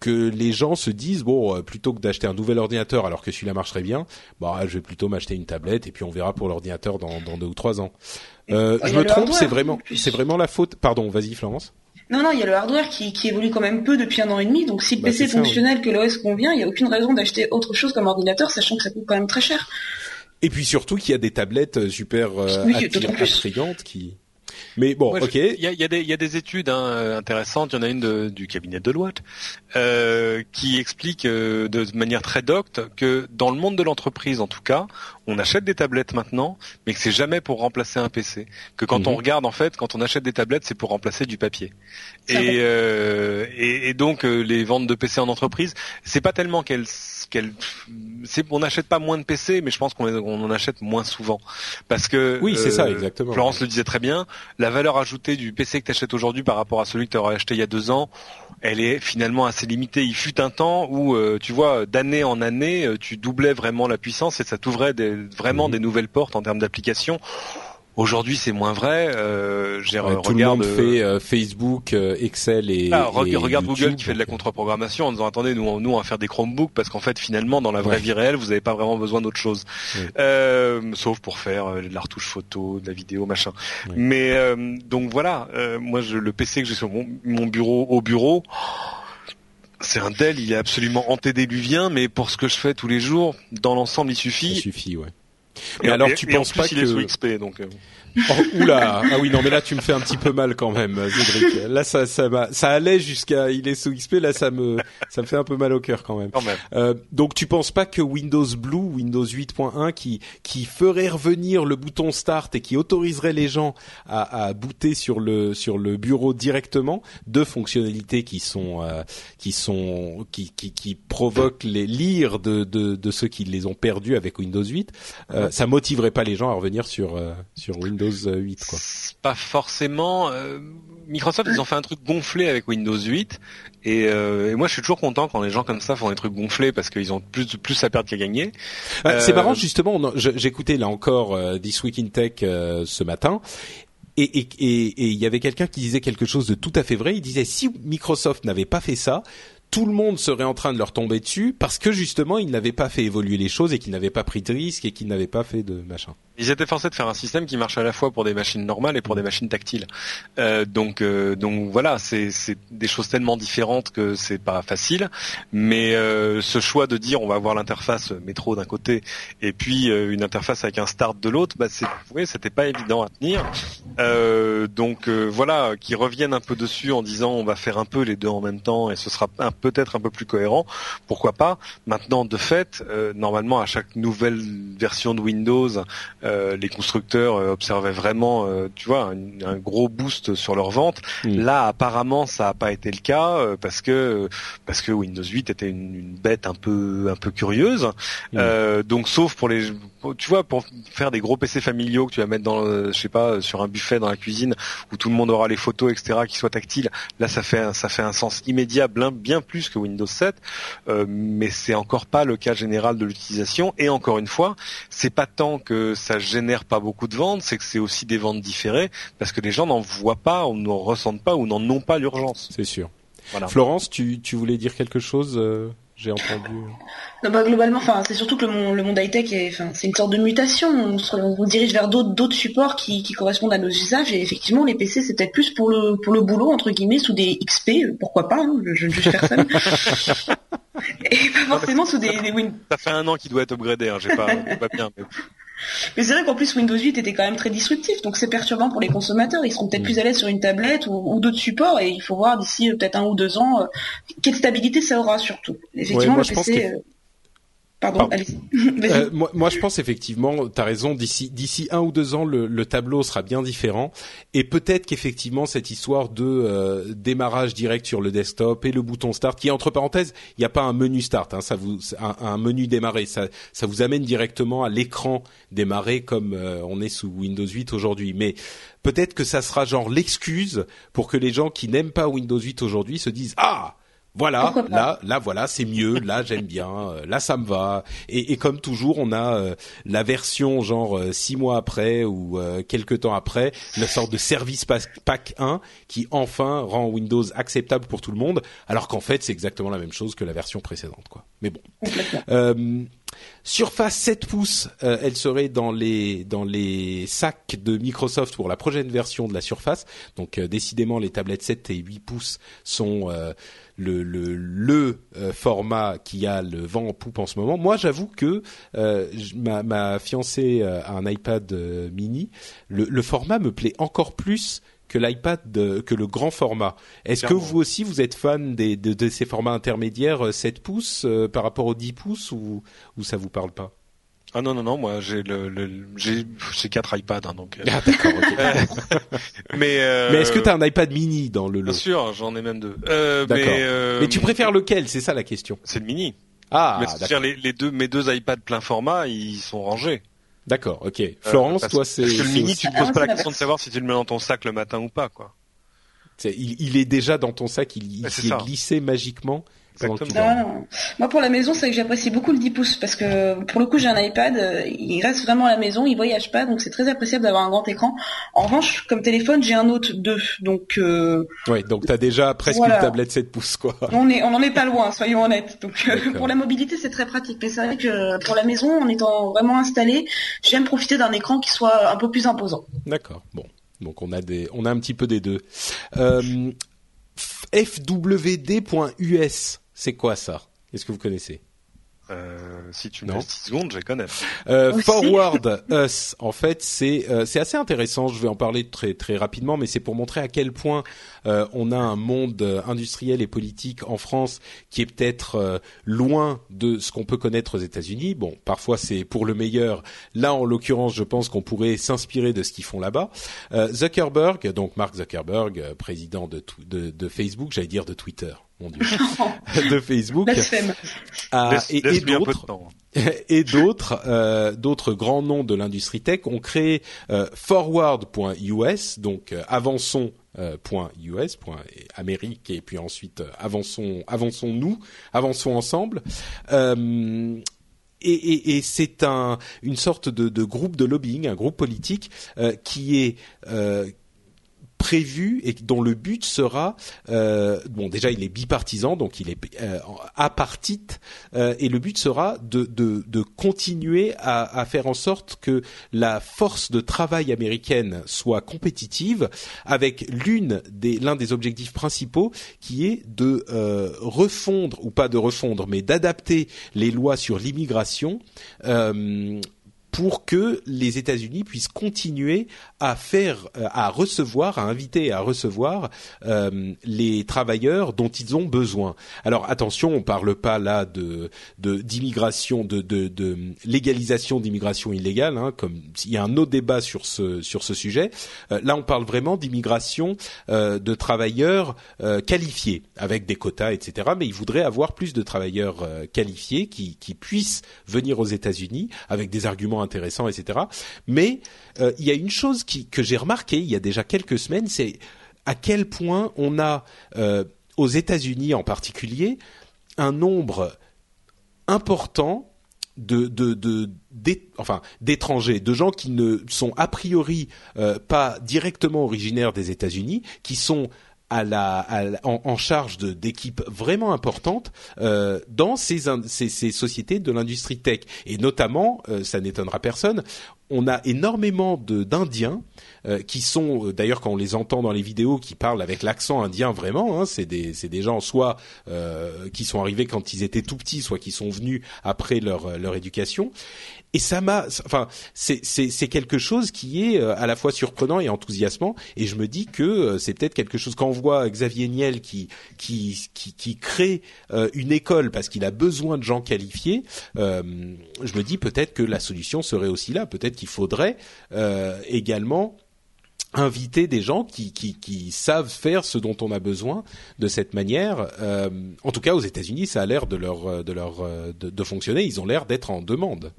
que les gens se disent bon euh, plutôt que d'acheter un nouvel ordinateur alors que celui-là marcherait bien bah je vais plutôt m'acheter une tablette et puis on verra pour l'ordinateur dans, dans deux ou trois ans. Euh, je me trompe c'est vraiment c'est vraiment la faute. Pardon vas-y Florence. Non, non, il y a le hardware qui, qui, évolue quand même peu depuis un an et demi. Donc si le bah, PC est fonctionnel, que l'OS convient, il n'y a aucune raison d'acheter autre chose comme ordinateur, sachant que ça coûte quand même très cher. Et puis surtout qu'il y a des tablettes euh, super euh, attrayantes qui mais bon, ok. Il y a, y, a y a, des études hein, intéressantes. Il y en a une de, du cabinet de Deloitte euh, qui explique euh, de manière très docte que dans le monde de l'entreprise, en tout cas, on achète des tablettes maintenant, mais que c'est jamais pour remplacer un PC. Que quand on mhm. regarde, en fait, quand on achète des tablettes, c'est pour remplacer du papier. Et, euh, et, et, donc euh, les ventes de PC en entreprise, c'est pas tellement qu'elles qu'elle, on n'achète pas moins de PC, mais je pense qu'on en achète moins souvent, parce que oui, c'est ça euh, exactement. Florence le disait très bien, la valeur ajoutée du PC que tu achètes aujourd'hui par rapport à celui que tu aurais acheté il y a deux ans, elle est finalement assez limitée. Il fut un temps où, euh, tu vois, d'année en année, euh, tu doublais vraiment la puissance et ça t'ouvrait vraiment mhm. des nouvelles portes en termes d'application. Aujourd'hui, c'est moins vrai. Euh, j'ai tout le monde fait euh, Facebook, euh, Excel et, ah, regarde Google qui fait de la contre-programmation en disant attendez, nous, nous on va faire des Chromebooks parce qu'en fait finalement dans la vraie vie réelle, vous n'avez pas vraiment besoin d'autre chose, euh, sauf pour faire euh, de la retouche photo, de la vidéo, machin. Mais donc voilà, moi je, le PC que j'ai sur mon, mon, bureau au bureau. C'est un Dell, il est absolument antédéluvien, mais pour ce que je fais tous les jours, dans l'ensemble, il suffit. Il suffit, ouais. Mais alors, tu penses pas il que... est sous XP, donc. Oh, oula, ah oui non mais là tu me fais un petit peu mal quand même, Cédric. Là ça ça ça allait jusqu'à il est sous XP, là ça me ça me fait un peu mal au cœur quand même. Quand même. Euh, donc tu penses pas que Windows Blue, Windows 8.1 qui qui ferait revenir le bouton Start et qui autoriserait les gens à, à booter sur le sur le bureau directement de fonctionnalités qui sont euh, qui sont qui, qui qui provoquent les lire de, de de ceux qui les ont perdus avec Windows 8, euh, ça motiverait pas les gens à revenir sur euh, sur Windows 8 quoi. Pas forcément. Euh, Microsoft, ils ont fait un truc gonflé avec Windows 8, et, et, moi je suis toujours content quand les gens comme ça font des trucs gonflés parce qu'ils ont plus plus à perdre qu'à gagner. C'est marrant justement. J'écoutais là encore This Week in Tech ce matin, et il et, et, y avait quelqu'un qui disait quelque chose de tout à fait vrai. Il disait si Microsoft n'avait pas fait ça, tout le monde serait en train de leur tomber dessus parce que justement ils n'avaient pas fait évoluer les choses et qu'ils n'avaient pas pris de risques et qu'ils n'avaient pas fait de machin. Ils étaient forcés de faire un système qui marche à la fois pour des machines normales et pour des machines tactiles. Euh, donc euh, donc voilà, c'est des choses tellement différentes que c'est pas facile. Mais euh, ce choix de dire on va avoir l'interface métro d'un côté et puis une interface avec un start de l'autre, bah c'est ouais, c'était pas évident à tenir. Donc voilà, qui reviennent un peu dessus en disant on va faire un peu les deux en même temps et ce sera un peut-être un peu plus cohérent, pourquoi pas. Maintenant, de fait, euh, normalement, à chaque nouvelle version de Windows, euh, les constructeurs euh, observaient vraiment, tu vois, un, gros boost sur leur vente. Mm. Là, apparemment, ça n'a pas été le cas parce que parce que Windows 8 était une, bête un peu un peu curieuse. Mm. donc, sauf pour les, tu vois, pour faire des gros PC familiaux que tu vas mettre dans, je sais pas, sur un buffet dans la cuisine où tout le monde aura les photos, etc., qui soient tactiles. Là, ça fait ça fait un sens immédiat, bien plus que Windows 7, euh, mais c'est encore pas le cas général de l'utilisation. Et encore une fois, c'est pas tant que ça génère pas beaucoup de ventes, c'est que c'est aussi des ventes différées parce que les gens n'en voient pas, ou n'en ressentent pas, ou n'en ont pas l'urgence. C'est sûr. Florence, tu, tu voulais dire quelque chose euh? J'ai entendu. Non, bah, globalement, enfin, c'est surtout que le monde, le monde high-tech, est, enfin, c'est une sorte de mutation. On se, dirige vers d'autres, d'autres supports qui, qui, correspondent à nos usages. Et effectivement, les PC, c'est peut-être plus pour le, pour le boulot entre guillemets, sous des XP, pourquoi pas. Hein, je ne juge personne. et pas forcément sous des, des Win. Ça fait un an qu'il doit être upgradé. Hein, j'ai pas, pas bien. Mais... Mais c'est vrai qu'en plus Windows 8 était quand même très disruptif, donc c'est perturbant pour les consommateurs. Ils seront peut-être mm. plus à l'aise sur une tablette ou, d'autres supports, et il faut voir d'ici euh, peut-être un ou deux ans euh, quelle stabilité ça aura surtout. Effectivement, le PC. Pardon, euh, moi, moi, je pense effectivement, tu as raison, d'ici d'ici un ou deux ans, le, le, tableau sera bien différent. Et peut-être qu'effectivement, cette histoire de euh, démarrage direct sur le desktop et le bouton Start, qui entre parenthèses, il n'y a pas un menu Start, hein, ça vous, un, un, menu démarrer, ça, ça vous amène directement à l'écran démarrer comme euh, on est sous Windows 8 aujourd'hui. Mais peut-être que ça sera genre l'excuse pour que les gens qui n'aiment pas Windows 8 aujourd'hui se disent ah voilà, là, là, voilà, c'est mieux. Là, j'aime bien. Euh, là, ça me va. Et, et comme toujours, on a euh, la version genre euh, six mois après ou quelques temps après, la sorte de service pack 1 qui enfin rend Windows acceptable pour tout le monde, alors qu'en fait, c'est exactement la même chose que la version précédente, quoi. Mais bon. Surface 7 pouces, elle serait dans les dans les sacs de Microsoft pour la prochaine version de la Surface. Donc décidément, les tablettes 7 et 8 pouces sont le, le, le euh, format qui a le vent en poupe en ce moment. Moi, j'avoue que euh, ma, ma, fiancée a un iPad euh, mini. Le, le, format me plaît encore plus que l'iPad, que le grand format. Est-ce que vous aussi, vous êtes fan des, de, de, ces formats intermédiaires 7 pouces par rapport aux 10 pouces ou, ou ça vous parle pas? Ah non non non moi j'ai le, le j'ai j'ai quatre iPads hein, donc. Euh. Ah d'accord. mais euh... mais est-ce que tu as un iPad mini dans le lot Bien sûr, j'en ai même deux. Euh, d'accord. Mais, euh... mais, tu préfères lequel? C'est ça la question. C'est le mini. Ah. d'accord. Les, les deux mes deux iPads plein format ils sont rangés. D'accord, ok. Florence, toi, c'est. Parce que le mini, tu te poses pas la question de savoir si tu le mets dans ton sac le matin ou pas, quoi. Il, il, est déjà dans ton sac, il, il s'est glissé magiquement moi, pour la maison, c'est que j'apprécie beaucoup le 10 pouces parce que pour le coup, j'ai un iPad, euh, il reste vraiment à la maison, il voyage pas, donc c'est très appréciable d'avoir un grand écran. En revanche, comme téléphone, j'ai un Note 2, donc. Euh... Ouais, donc t'as déjà presque une tablette 7 pouces, quoi. On est, on en est pas loin, soyons honnêtes. Donc euh, pour la mobilité, c'est très pratique. Mais c'est vrai que pour la maison, en étant vraiment installé, j'aime profiter d'un écran qui soit un peu plus imposant. D'accord. Bon. Donc on a des, on a un petit peu des deux. Euh, fwd.us c'est quoi ça? Est-ce que vous connaissez? Euh, si tu me laisses 10 secondes, je connais. Euh, Forward Us, en fait, c'est euh, c'est assez intéressant. Je vais en parler très très rapidement, mais c'est pour montrer à quel point euh, on a un monde industriel et politique en France qui est peut-être loin de ce qu'on peut connaître aux États-Unis. Bon, parfois c'est pour le meilleur. Là, en l'occurrence, je pense qu'on pourrait s'inspirer de ce qu'ils font là-bas. Zuckerberg, donc Mark Zuckerberg, président de, de, de Facebook, j'allais dire de Twitter mon Dieu, de Facebook, ah, et, et d'autres, et d'autres, euh, d'autres grands noms de l'industrie tech ont créé euh, Forward.us, donc euh, avançons point US, point Amérique, et puis ensuite avançons, avançons nous, avançons ensemble. Euh, et, et, et c'est un, une sorte de, de, groupe de lobbying, un groupe politique euh, qui est euh, prévu et dont le but sera euh, bon déjà il est bipartisan donc il est euh, apartite euh, et le but sera de, de, de continuer à, à, faire en sorte que la force de travail américaine soit compétitive avec l'une des l'un des objectifs principaux qui est de euh, refondre ou pas de refondre mais d'adapter les lois sur l'immigration euh, pour que les États-Unis puissent continuer à faire, euh, à recevoir, à inviter à recevoir euh, les travailleurs dont ils ont besoin. Alors attention, on parle pas là de d'immigration, de, de, de, légalisation d'immigration illégale, hein, comme il y a un autre débat sur ce sur ce sujet. Euh, là, on parle vraiment d'immigration euh, de travailleurs euh, qualifiés avec des quotas, etc. Mais ils voudraient avoir plus de travailleurs qualifiés qui, qui puissent venir aux États-Unis avec des arguments intéressants, etc. Mais il y a une chose que j'ai remarqué il y a déjà quelques semaines, c'est à quel point on a euh, aux États-Unis en particulier un nombre important d'étrangers, de gens qui ne sont a priori euh, pas directement originaires des États-Unis, qui sont à la, en, charge d'équipes vraiment importantes euh, dans ces, ces, ces, sociétés de l'industrie tech. Et notamment, euh, ça n'étonnera personne, on a énormément d'Indiens euh, qui sont euh, d'ailleurs quand on les entend dans les vidéos qui parlent avec l'accent indien vraiment, hein, c'est des des gens soit euh, qui sont arrivés quand ils étaient tout petits, soit qui sont venus après leur leur éducation. Et ça m'a, enfin, c'est quelque chose qui est à la fois surprenant et enthousiasmant. Et je me dis que c'est peut-être quelque chose quand on voit Xavier Niel qui qui qui, qui crée une école parce qu'il a besoin de gens qualifiés. je me dis peut-être que la solution serait aussi là. Peut-être qu'il faudrait également inviter des gens qui, savent faire ce dont on a besoin de cette manière. Euh, en tout cas, aux États-Unis, ça a l'air de de fonctionner. Ils ont l'air d'être en demande.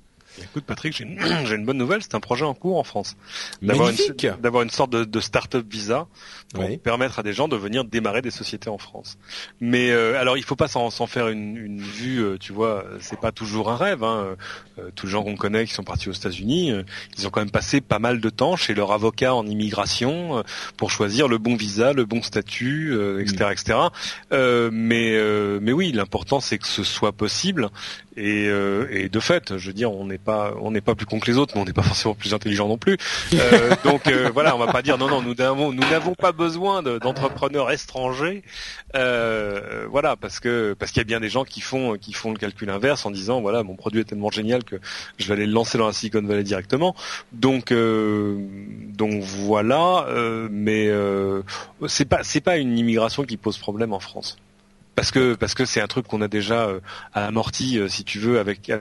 Écoute Patrick, j'ai une, une, bonne nouvelle, c'est un projet en cours en France. D'avoir une, sorte de, de start-up visa pour permettre à des gens de venir démarrer des sociétés en France. Mais euh, alors il faut pas s'en, faire une, une vue, euh, tu vois, c'est pas toujours un rêve. Hein. Euh, tous les gens qu'on connaît qui sont partis aux États-Unis, euh, ils ont quand même passé pas mal de temps chez leur avocat en immigration pour choisir le bon visa, le bon statut, etc., etc. mais mais oui, l'important c'est que ce soit possible et, et de fait, je veux dire, on n'est pas on n'est pas plus con que les autres, mais on n'est pas forcément plus intelligent non plus. Euh, donc euh, voilà, on va pas dire non non, nous n'avons nous n'avons pas besoin d'entrepreneurs étrangers. Euh, voilà, parce que parce qu'il y a bien des gens qui font qui font le calcul inverse en disant voilà, mon produit est tellement génial que je vais aller le lancer dans la Silicon Valley directement. Donc donc voilà, mais c'est pas c'est pas une immigration qui pose problème en France parce que parce que c'est un truc qu'on a déjà amorti si tu veux avec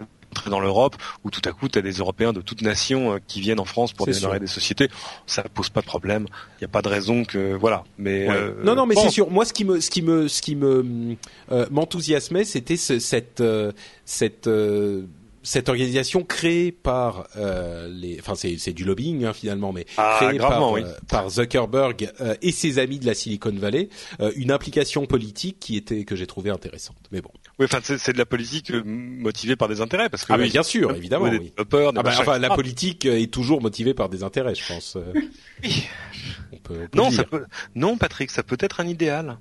dans l'Europe, où tout à coup, tu as des Européens de toutes nations euh, qui viennent en France pour démarrer des sociétés. Ça pose pas de problème. Il n'y a pas de raison que voilà. Mais euh, non, non, mais c'est sûr. Moi, ce qui me, ce qui me, ce qui me euh, m'enthousiasmait, c'était ce, cette, cette cette organisation créée par euh, les, enfin c'est du lobbying hein, finalement, mais ah, créée par, euh, par, Zuckerberg euh, et ses amis de la Silicon Valley, euh, une implication politique qui était que j'ai trouvé intéressante. Mais bon. Oui, enfin c'est de la politique motivée par des intérêts parce que ah mais bien sûr, évidemment. Oui. ah bah, enfin la politique est toujours motivée par des intérêts, je pense. oui. On peut, non, ça peut, non, Patrick, ça peut être un idéal.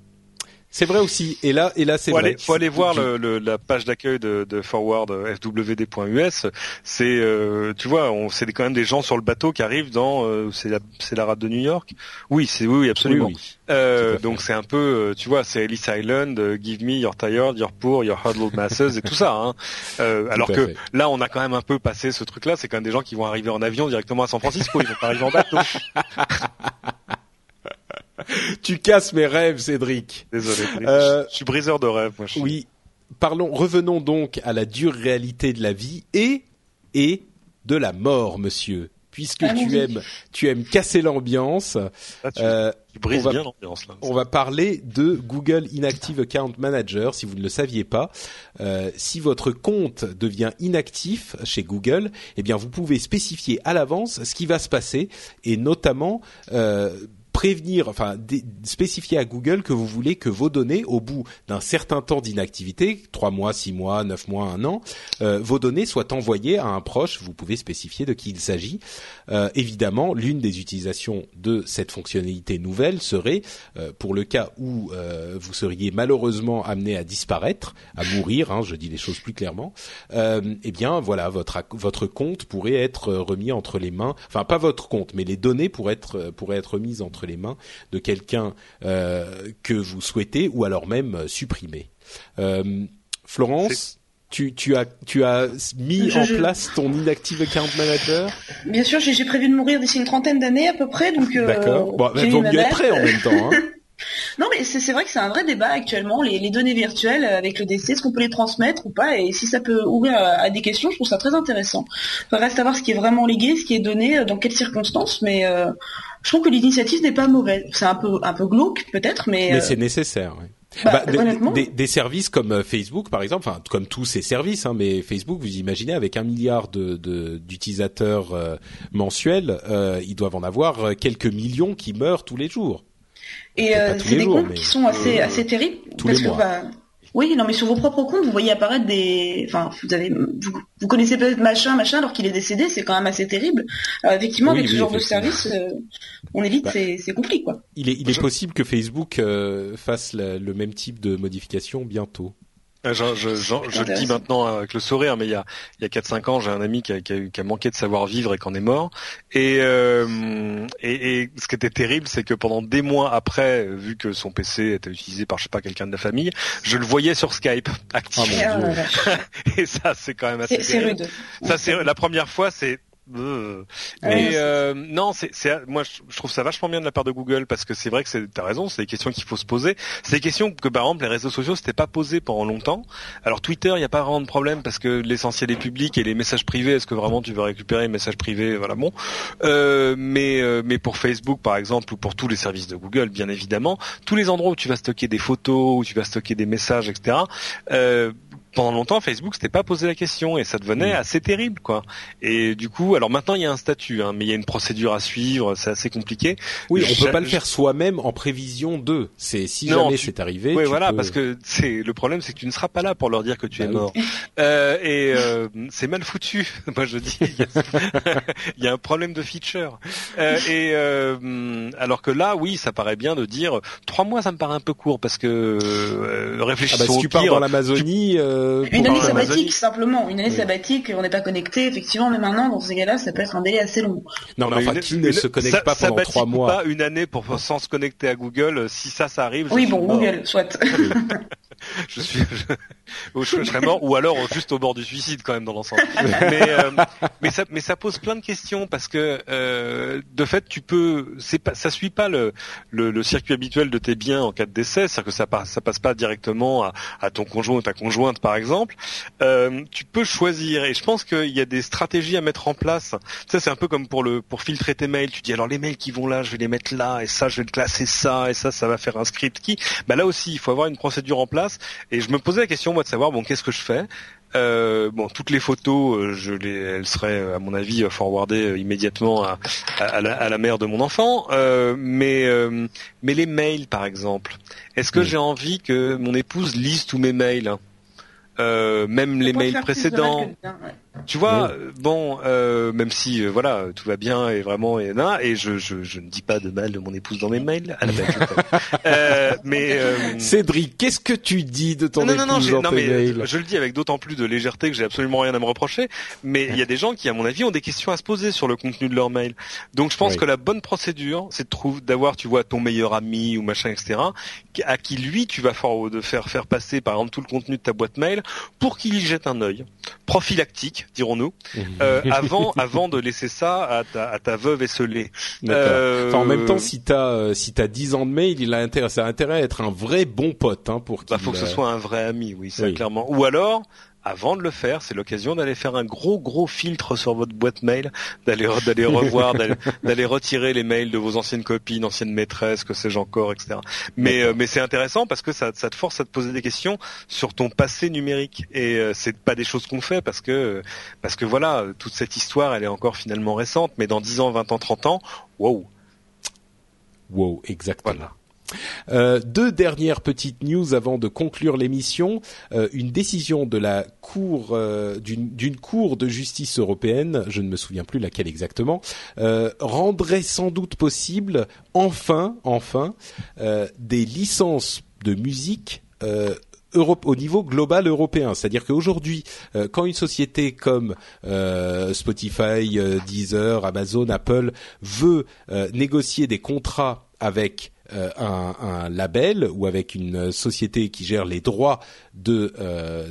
C'est vrai aussi. Et là, et là, c'est vrai. Il faut aller voir le, le, la page d'accueil de, de, Forward euh, fwd.us. C'est, euh, tu vois, c'est quand même des gens sur le bateau qui arrivent dans, euh, c'est la, c'est la rade de New York. Oui, c'est oui, absolument. Euh, donc c'est un peu, tu vois, c'est Ellis Island, Give me your tired, your poor, your huddled masses et tout ça. Hein. alors que là, on a quand même un peu passé ce truc-là. C'est quand même des gens qui vont arriver en avion directement à San Francisco. Ils vont pas arriver en bateau. tu casses mes rêves, Cédric. Désolé. Euh, je suis briseur de rêves. Moi, Oui. Parlons, revenons donc à la dure réalité de la vie et et de la mort, monsieur. Puisque tu aimes, tu aimes casser l'ambiance. Ah, tu, euh, brises bien l'ambiance là. On va parler de Google Inactive Account Manager. Si vous ne le saviez pas, euh, si votre compte devient inactif chez Google, eh bien vous pouvez spécifier à l'avance ce qui va se passer et notamment euh, prévenir, enfin spécifier à Google que vous voulez que vos données, au bout d'un certain temps d'inactivité, trois mois, six mois, neuf mois, un an, euh, vos données soient envoyées à un proche. Vous pouvez spécifier de qui il s'agit. Euh, évidemment, l'une des utilisations de cette fonctionnalité nouvelle serait, euh, pour le cas où vous seriez malheureusement amené à disparaître, à mourir, hein, je dis les choses plus clairement, eh bien voilà, votre votre compte pourrait être remis entre les mains, enfin pas votre compte, mais les données pourraient être pourraient être mises entre les mains de quelqu'un que vous souhaitez ou alors même supprimer. Florence tu, tu as tu as mis en place ton inactive account manager? Bien sûr, j'ai prévu de mourir d'ici une trentaine d'années à peu près, donc. Euh, D'accord. Bon, il vaut mieux être prêt en même temps. Hein. non, mais c'est vrai que c'est un vrai débat actuellement. Les, les, données virtuelles avec le décès, est-ce qu'on peut les transmettre ou pas? Et si ça peut ouvrir à, des questions, je trouve ça très intéressant. Il reste à voir ce qui est vraiment légué, ce qui est donné, euh, dans quelles circonstances, mais. Euh, je trouve que l'initiative n'est pas mauvaise. C'est un peu un peu glauque peut-être, mais. Mais c'est nécessaire. Oui. Bah, bah, des, des, services comme euh, Facebook, par exemple, enfin comme tous ces services, hein, mais Facebook, vous imaginez, avec un milliard de d'utilisateurs euh, mensuels, euh, ils doivent en avoir quelques millions qui meurent tous les jours. Et c'est des comptes qui sont assez assez terribles tous parce les mois. Bah, oui, non, mais sur vos propres comptes, vous voyez apparaître des, enfin, vous avez, vous, connaissez peut-être machin, machin, alors qu'il est décédé, c'est quand même assez terrible. Alors, effectivement, avec ce genre de service, euh, on évite bah, ces, ces, conflits, quoi. Il est, il est possible que Facebook euh, fasse le même type de modification bientôt. Euh, je, je, je, le dis maintenant avec le sourire, mais il y a, il y a 4-5 ans, j'ai un ami qui a, qui, a, qui a, manqué de savoir vivre et qui en est mort. Et, euh, et, et, ce qui était terrible, c'est que pendant des mois après, vu que son PC était utilisé par je sais pas quelqu'un de la famille, je le voyais sur Skype actif. Oh, et ça, c'est quand même assez. C'est rude. Ça, c'est la première fois, c'est euh, mais euh, non, c'est, moi je trouve ça vachement bien de la part de Google parce que c'est vrai que c'est, t'as raison, c'est des questions qu'il faut se poser. C'est des questions que par exemple les réseaux sociaux s'étaient pas posées pendant longtemps. Alors Twitter, il n'y a pas vraiment de problème parce que l'essentiel est public et les messages privés, est-ce que vraiment tu veux récupérer les messages privés Voilà bon. Euh, mais euh, mais pour Facebook par exemple ou pour tous les services de Google, bien évidemment, tous les endroits où tu vas stocker des photos, où tu vas stocker des messages, etc. Euh, pendant longtemps, Facebook s'était pas posé la question et ça devenait mm. assez terrible, quoi. Et du coup, alors maintenant il y a un statut, hein, mais il y a une procédure à suivre, c'est assez compliqué. Oui, on peut pas le faire soi-même en prévision de. C'est si jamais c'est arrivé. Oui, voilà, parce que c'est le problème, c'est que tu ne seras pas là pour leur dire que tu es bah mort. Euh, et euh, c'est mal foutu. Moi, je dis, il y, a un problème de feature. Euh, et euh, alors que là, oui, ça paraît bien de dire trois mois, ça me paraît un peu court parce que euh, réfléchissons ah bah, si tu pars dans l'Amazonie. Euh, une année sabbatique simplement, une année sabbatique, on n'est pas connecté effectivement, mais maintenant dans ces cas-là, ça peut être un délai assez long. Non, mais, enfin, qui ne se connecte pas pendant trois mois Pas une année pour sans se connecter à Google. Si ça, ça arrive. Oui, bon, Google, soit. je suis, je, je, serais mort, ou alors juste au bord du suicide quand même dans l'ensemble. mais, euh, mais ça, mais ça pose plein de questions parce que euh, de fait, tu peux, c'est pas, ça suit pas le, le, le, circuit habituel de tes biens en cas de décès, c'est-à-dire que ça passe, ça passe pas directement à, à, ton conjoint ou ta conjointe par exemple. Euh, tu peux choisir, et je pense qu'il y a des stratégies à mettre en place. Ça, c'est un peu comme pour le, pour filtrer tes mails. Tu dis alors les mails qui vont là, je vais les mettre là, et ça, je vais le classer ça, et ça, ça va faire un script qui. Bah là aussi, il faut avoir une procédure en place et je me posais la question moi de savoir bon qu'est-ce que je fais? Euh, bon, toutes les photos, euh, je les, elles seraient à mon avis forwardées euh, immédiatement à, à, la, à, la, mère de mon enfant. Euh, mais mais les mails, par exemple, est-ce que j'ai envie que mon épouse lise tous mes mails, même les mails précédents? Tu vois, bon, euh, même si euh, voilà, tout va bien et vraiment et non, et je, je, je, ne dis pas de mal de mon épouse dans mes mails. À la euh, mais euh, Cédric, qu'est-ce que tu dis de ton non, épouse non, non, dans non, tes mais mails? Je le dis avec d'autant plus de légèreté que j'ai absolument rien à me reprocher. Mais il y a des gens qui, à mon avis, ont des questions à se poser sur le contenu de leur mail. Donc je pense Oui. que la bonne procédure, c'est de trouver, d'avoir, tu vois, ton meilleur ami ou machin, etc. À qui lui, tu vas faire, de faire faire passer, par exemple, tout le contenu de ta boîte mail pour qu'il y jette un œil prophylactique, dirons-nous. Euh, avant, avant de laisser ça à ta, à ta veuve esselée. Euh, Enfin, en même temps, si t'as euh, si t'as 10 ans de mail, il a intérêt, ça a intérêt à être un vrai bon pote, hein, pour qu'il. bah, faut que ce euh, soit un vrai ami, oui, ça oui. clairement. Ou alors, avant de le faire, c'est l'occasion d'aller faire un gros gros filtre sur votre boîte mail, d'aller d'aller revoir, d'aller retirer les mails de vos anciennes copines, anciennes maîtresses, que sais-je encore, etc. Mais euh, mais c'est intéressant parce que ça, ça te force à te poser des questions sur ton passé numérique et euh, c'est pas des choses qu'on fait parce que parce que voilà toute cette histoire elle est encore finalement récente, mais dans 10 ans, 20 ans, 30 ans, wow. Wow, exactement. Euh, deux dernières petites news avant de conclure l'émission. Euh, une décision de la cour euh, d'une cour de justice européenne, je ne me souviens plus laquelle exactement, rendrait sans doute possible enfin, enfin, des licences de musique au niveau global européen. C'est-à-dire qu'aujourd'hui, quand une société comme Spotify, Deezer, Amazon, Apple veut négocier des contrats avec un, un, label ou avec une société qui gère les droits de,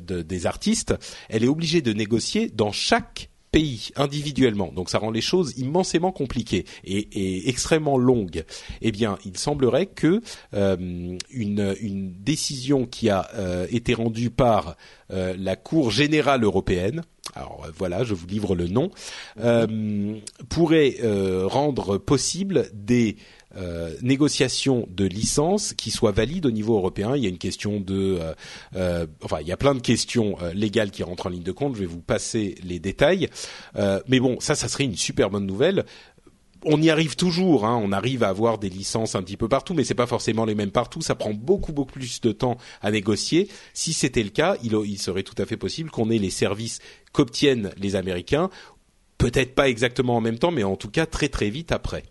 de, des artistes, elle est obligée de négocier dans chaque pays individuellement. Donc ça rend les choses immensément compliquées et, et extrêmement longues. Eh bien, il semblerait que euh, une, une, décision qui a euh, été rendue par euh, la Cour générale européenne, alors voilà, je vous livre le nom, pourrait rendre possible des euh, négociation de licence qui soit valide au niveau européen. Il y a une question de, euh, euh, enfin, il y a plein de questions légales qui rentrent en ligne de compte. Je vais vous passer les détails. mais bon, ça, ça serait une super bonne nouvelle on y arrive toujours, hein, on arrive à avoir des licences un petit peu partout, mais c'est pas forcément les mêmes partout. Ça prend beaucoup beaucoup plus de temps à négocier. Si c'était le cas, il, il serait tout à fait possible qu'on ait les services qu'obtiennent les Américains, peut-être pas exactement en même temps, mais en tout cas très très vite après.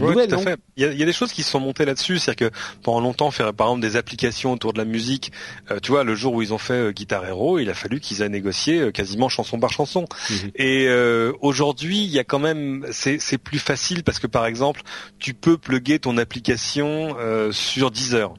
Bonne nouvelle, tout à fait. Il y, a, il y, a, des choses qui se sont montées là-dessus, c'est-à-dire que pendant longtemps, faire par exemple des applications autour de la musique, euh, tu vois, le jour où ils ont fait euh, Guitar Hero, il a fallu qu'ils aient négocié euh, quasiment chanson par chanson. Mhm. Et euh, aujourd'hui, il y a quand même, c'est plus facile parce que par exemple, tu peux plugger ton application sur Deezer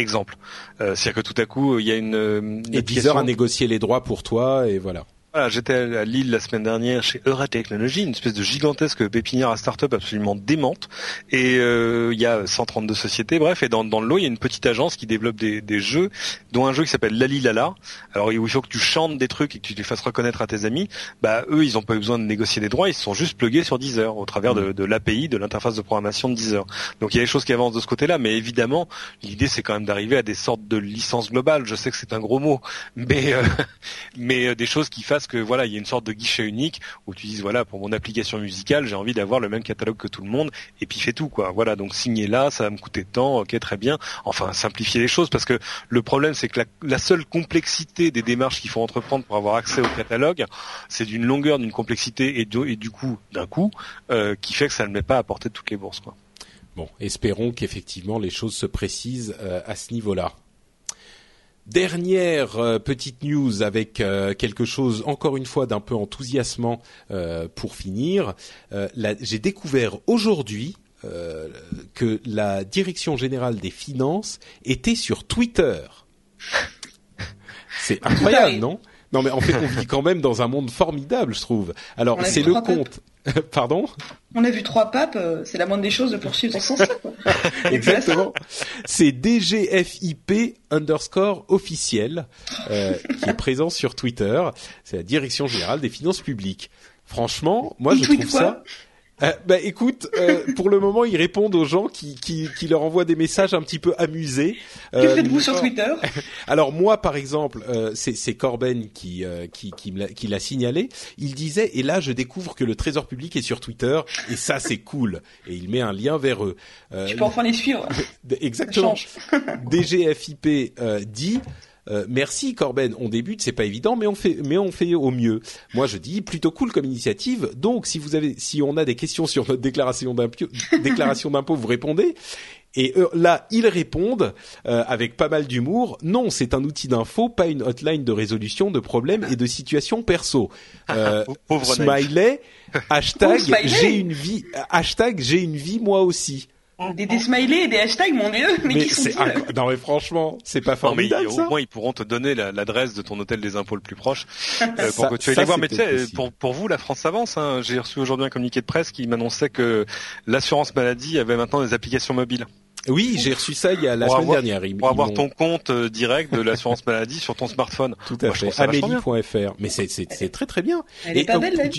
exemple. Euh, C'est-à-dire que tout à coup, il y a une, une et Deezer a négocié les droits pour toi et voilà. Voilà, j'étais à Lille la semaine dernière chez Eura Technologies, une espèce de gigantesque pépinière à start-up absolument démente. Et euh, il y a 132 sociétés, bref. Et dans, dans le lot, il y a une petite agence qui développe des, des jeux, dont un jeu qui s'appelle Lali Lala. Alors il faut que tu chantes des trucs et que tu les fasses reconnaître à tes amis. Bah eux, ils n'ont pas eu besoin de négocier des droits, ils se sont juste plugués sur Deezer au travers de, de l'API, de l'interface de programmation de Deezer. Donc il y a des choses qui avancent de ce côté-là, mais évidemment, l'idée c'est quand même d'arriver à des sortes de licences globales. Je sais que c'est un gros mot, mais euh, mais euh, des choses qui fassent que voilà, il y a une sorte de guichet unique où tu dis voilà, pour mon application musicale, j'ai envie d'avoir le même catalogue que tout le monde et puis fait tout quoi. Voilà, donc signer là, ça va me coûter tant, ok, très bien. Enfin, simplifier les choses parce que le problème c'est que la, seule complexité des démarches qu'il faut entreprendre pour avoir accès au catalogue, c'est d'une longueur, d'une complexité et, du coup d'un coût euh, qui fait que ça ne met pas à portée de toutes les bourses quoi. Bon, espérons qu'effectivement les choses se précisent euh, à ce niveau-là. Dernière euh, petite news avec euh, quelque chose encore une fois d'un peu enthousiasmant euh, pour finir. J'ai découvert aujourd'hui que la direction générale des finances était sur Twitter. C'est incroyable, non? Non, mais en fait, on vit quand même dans un monde formidable, je trouve. Alors, c'est le compte. Pardon? On a vu trois papes, euh, c'est la moindre des choses de poursuivre dans ce sens-là. Exactement. C'est DGFIP underscore officiel euh, qui est présent sur Twitter. C'est la Direction générale des finances publiques. Franchement, moi je trouve ça euh, bah écoute, euh, pour le moment, ils répondent aux gens qui, qui, qui leur envoient des messages un petit peu amusés. que euh, faites-vous sur Twitter? Alors moi, par exemple, c'est Corben qui qui qui, l'a signalé. Il disait et là, je découvre que le Trésor public est sur Twitter et ça c'est cool. Et il met un lien vers eux. tu peux enfin les suivre. Exactement. DGFIP dit euh, merci Corben, on débute, c'est pas évident, mais on fait, mais on fait au mieux. Moi, je dis plutôt cool comme initiative. Donc, si vous avez, si on a des questions sur notre déclaration d'impôt, déclaration d'impôt, vous répondez. Et là, ils répondent euh, avec pas mal d'humour. Non, c'est un outil d'info, pas une hotline de résolution de problèmes et de situations perso. Euh, smiley, hashtag j'ai une vie, hashtag j'ai une vie moi aussi. Des, des smileys et des hashtags, mon dieu, mais, mais c'est non mais franchement, c'est pas formidable non, mais, Au moins, ils pourront te donner l'adresse de ton hôtel des impôts le plus proche euh, pour que tu ailles les voir. Mais tu sais, pour, pour vous, la France avance. Hein. J'ai reçu aujourd'hui un communiqué de presse qui m'annonçait que l'assurance maladie avait maintenant des applications mobiles. Oui, j'ai reçu ça il y a la semaine dernière. pour avoir ton compte euh, direct de l'assurance maladie sur ton smartphone. Tout à fait. Amélie.fr. Mais c'est c'est très très bien. Elle est pas belle,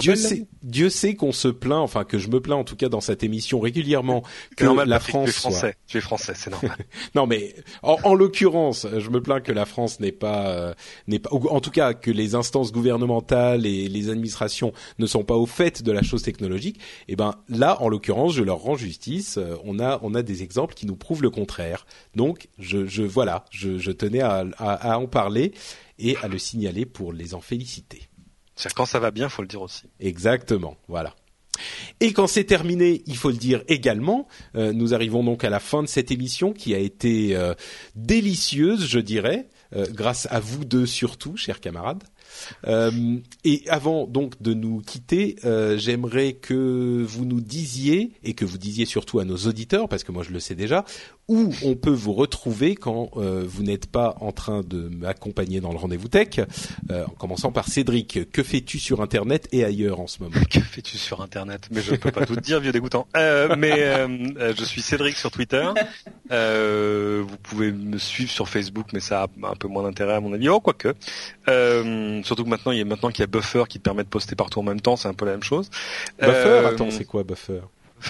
Dieu sait, Dieu sait qu'on se plaint, enfin que je me plains en tout cas dans cette émission régulièrement que la France tu es français, tu es français, c'est normal. non mais en, l'occurrence, je me plains que la France n'est pas euh, n'est pas ou en tout cas que les instances gouvernementales et les administrations ne sont pas au fait de la chose technologique. Et eh ben là, en l'occurrence, je leur rends justice. Euh, on a on a des exemples qui nous prouvent le contraire. Donc je, je voilà, je, je tenais à, à, à en parler et à le signaler pour les en féliciter. C'est quand ça va bien, faut le dire aussi. Exactement, voilà. Et quand c'est terminé, il faut le dire également, euh, nous arrivons donc à la fin de cette émission qui a été euh, délicieuse, je dirais, euh, grâce à vous deux surtout, chers camarades. et avant donc de nous quitter, j'aimerais que vous nous disiez et que vous disiez surtout à nos auditeurs, parce que moi je le sais déjà, où on peut vous retrouver quand euh, vous n'êtes pas en train de m'accompagner dans le rendez-vous tech, euh, en commençant par Cédric. Que fais-tu sur Internet et ailleurs en ce moment? Que fais-tu sur Internet? Mais je peux pas tout te dire, vieux dégoûtant. Euh, mais je suis Cédric sur Twitter. vous pouvez me suivre sur Facebook, mais ça a un peu moins d'intérêt à mon avis. Oh, quoique. surtout que maintenant, il y a maintenant qu'il y a Buffer qui te permet de poster partout en même temps, c'est un peu la même chose. Buffer, attends, c'est quoi Buffer?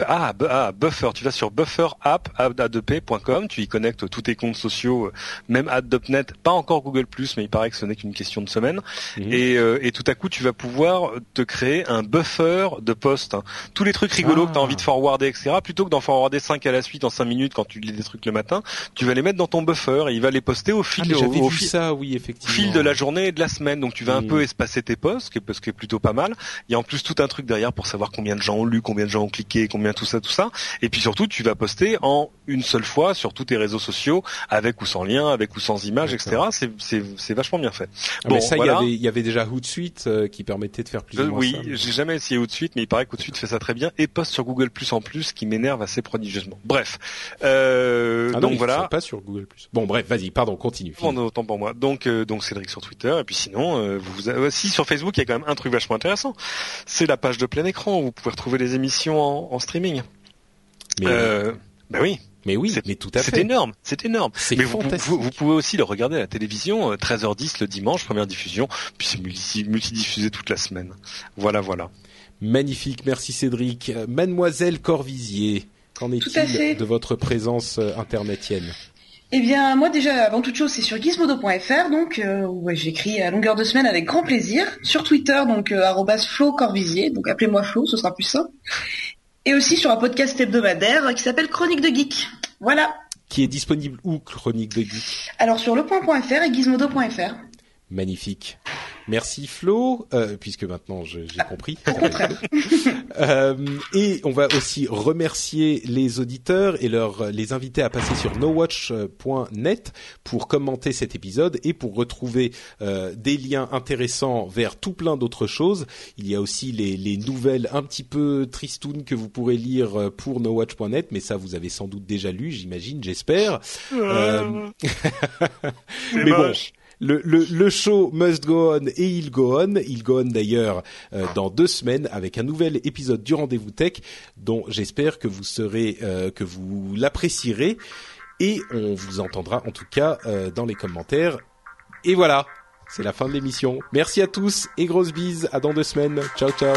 Ah, ah, Buffer, tu vas sur bufferapp.com, tu y connectes tous tes comptes sociaux, euh, même Ad.net, pas encore Google+, mais il paraît que ce n'est qu'une question de semaine. Mhm. Et, euh, et, tout à coup, tu vas pouvoir te créer un buffer de posts. Hein. Tous les trucs rigolos que tu as envie de forwarder, etc., plutôt que d'en forwarder 5 à la suite en 5 minutes quand tu lis des trucs le matin, tu vas les mettre dans ton buffer et il va les poster au fil, ah, au, fil, ça, oui, effectivement. fil de la journée et de la semaine. Donc tu vas un mhm. peu espacer tes posts, ce qui est plutôt pas mal. Il y a en plus tout un truc derrière pour savoir combien de gens ont lu, combien de gens ont cliqué, combien tout ça, tout ça. Et puis surtout, tu vas poster en une seule fois sur tous tes réseaux sociaux, avec ou sans lien, avec ou sans image, etc. C'est vachement bien fait. Ah, bon, mais ça, il y avait, y avait déjà Hootsuite euh, qui permettait de faire plus. Euh, ou oui, j'ai jamais essayé Hootsuite, mais il paraît qu'Hootsuite fait ça très bien et poste sur Google Plus en plus, qui m'énerve assez prodigieusement. Bref, euh, ah donc voilà. Pas sur Google Plus. Bon, bref, vas-y, pardon, continue. Bon, autant pour moi. Donc, euh, donc Cédric sur Twitter, et puis sinon, vous, si sur Facebook, il y a quand même un truc vachement intéressant. C'est la page de plein écran où vous pouvez retrouver les émissions en streaming. Mais euh, bah oui. Mais oui, mais tout à fait. C'est énorme, c'est énorme. Mais vous, vous, pouvez aussi le regarder à la télévision, 13h10 euh, le dimanche, première diffusion, puis c'est multidiffusé toute la semaine. Voilà, voilà. Magnifique, merci Cédric. Euh, Mademoiselle Corvisier, qu'en est-il de votre présence internetienne eh bien, moi déjà, avant toute chose, c'est sur gizmodo.fr, donc euh, j'écris à longueur de semaine avec grand plaisir. Sur Twitter, donc euh, @flocorvisier, donc appelez-moi Flo, ce sera plus simple et aussi sur un podcast hebdomadaire qui s'appelle Chronique de Geek. Voilà. Qui est disponible où, Chronique de Geek? Alors sur lepoint.fr et gizmodo.fr. Magnifique. Merci Flo, euh, puisque maintenant j'ai compris. Euh, et on va aussi remercier les auditeurs et leur les inviter à passer sur nowatch.net pour commenter cet épisode et pour retrouver euh, des liens intéressants vers tout plein d'autres choses. Il y a aussi les, les nouvelles un petit peu tristounes que vous pourrez lire euh, pour nowatch.net, mais ça vous avez sans doute déjà lu, j'imagine, j'espère. Euh... mais bon le, le, le, show must go on et il go on. Il go on d'ailleurs euh, dans deux semaines avec un nouvel épisode du Rendez-vous Tech dont j'espère que vous serez, euh, que vous l'apprécierez et on vous entendra en tout cas euh, dans les commentaires. Et voilà, c'est la fin de l'émission. Merci à tous et grosses bises. À dans deux semaines. Ciao ciao.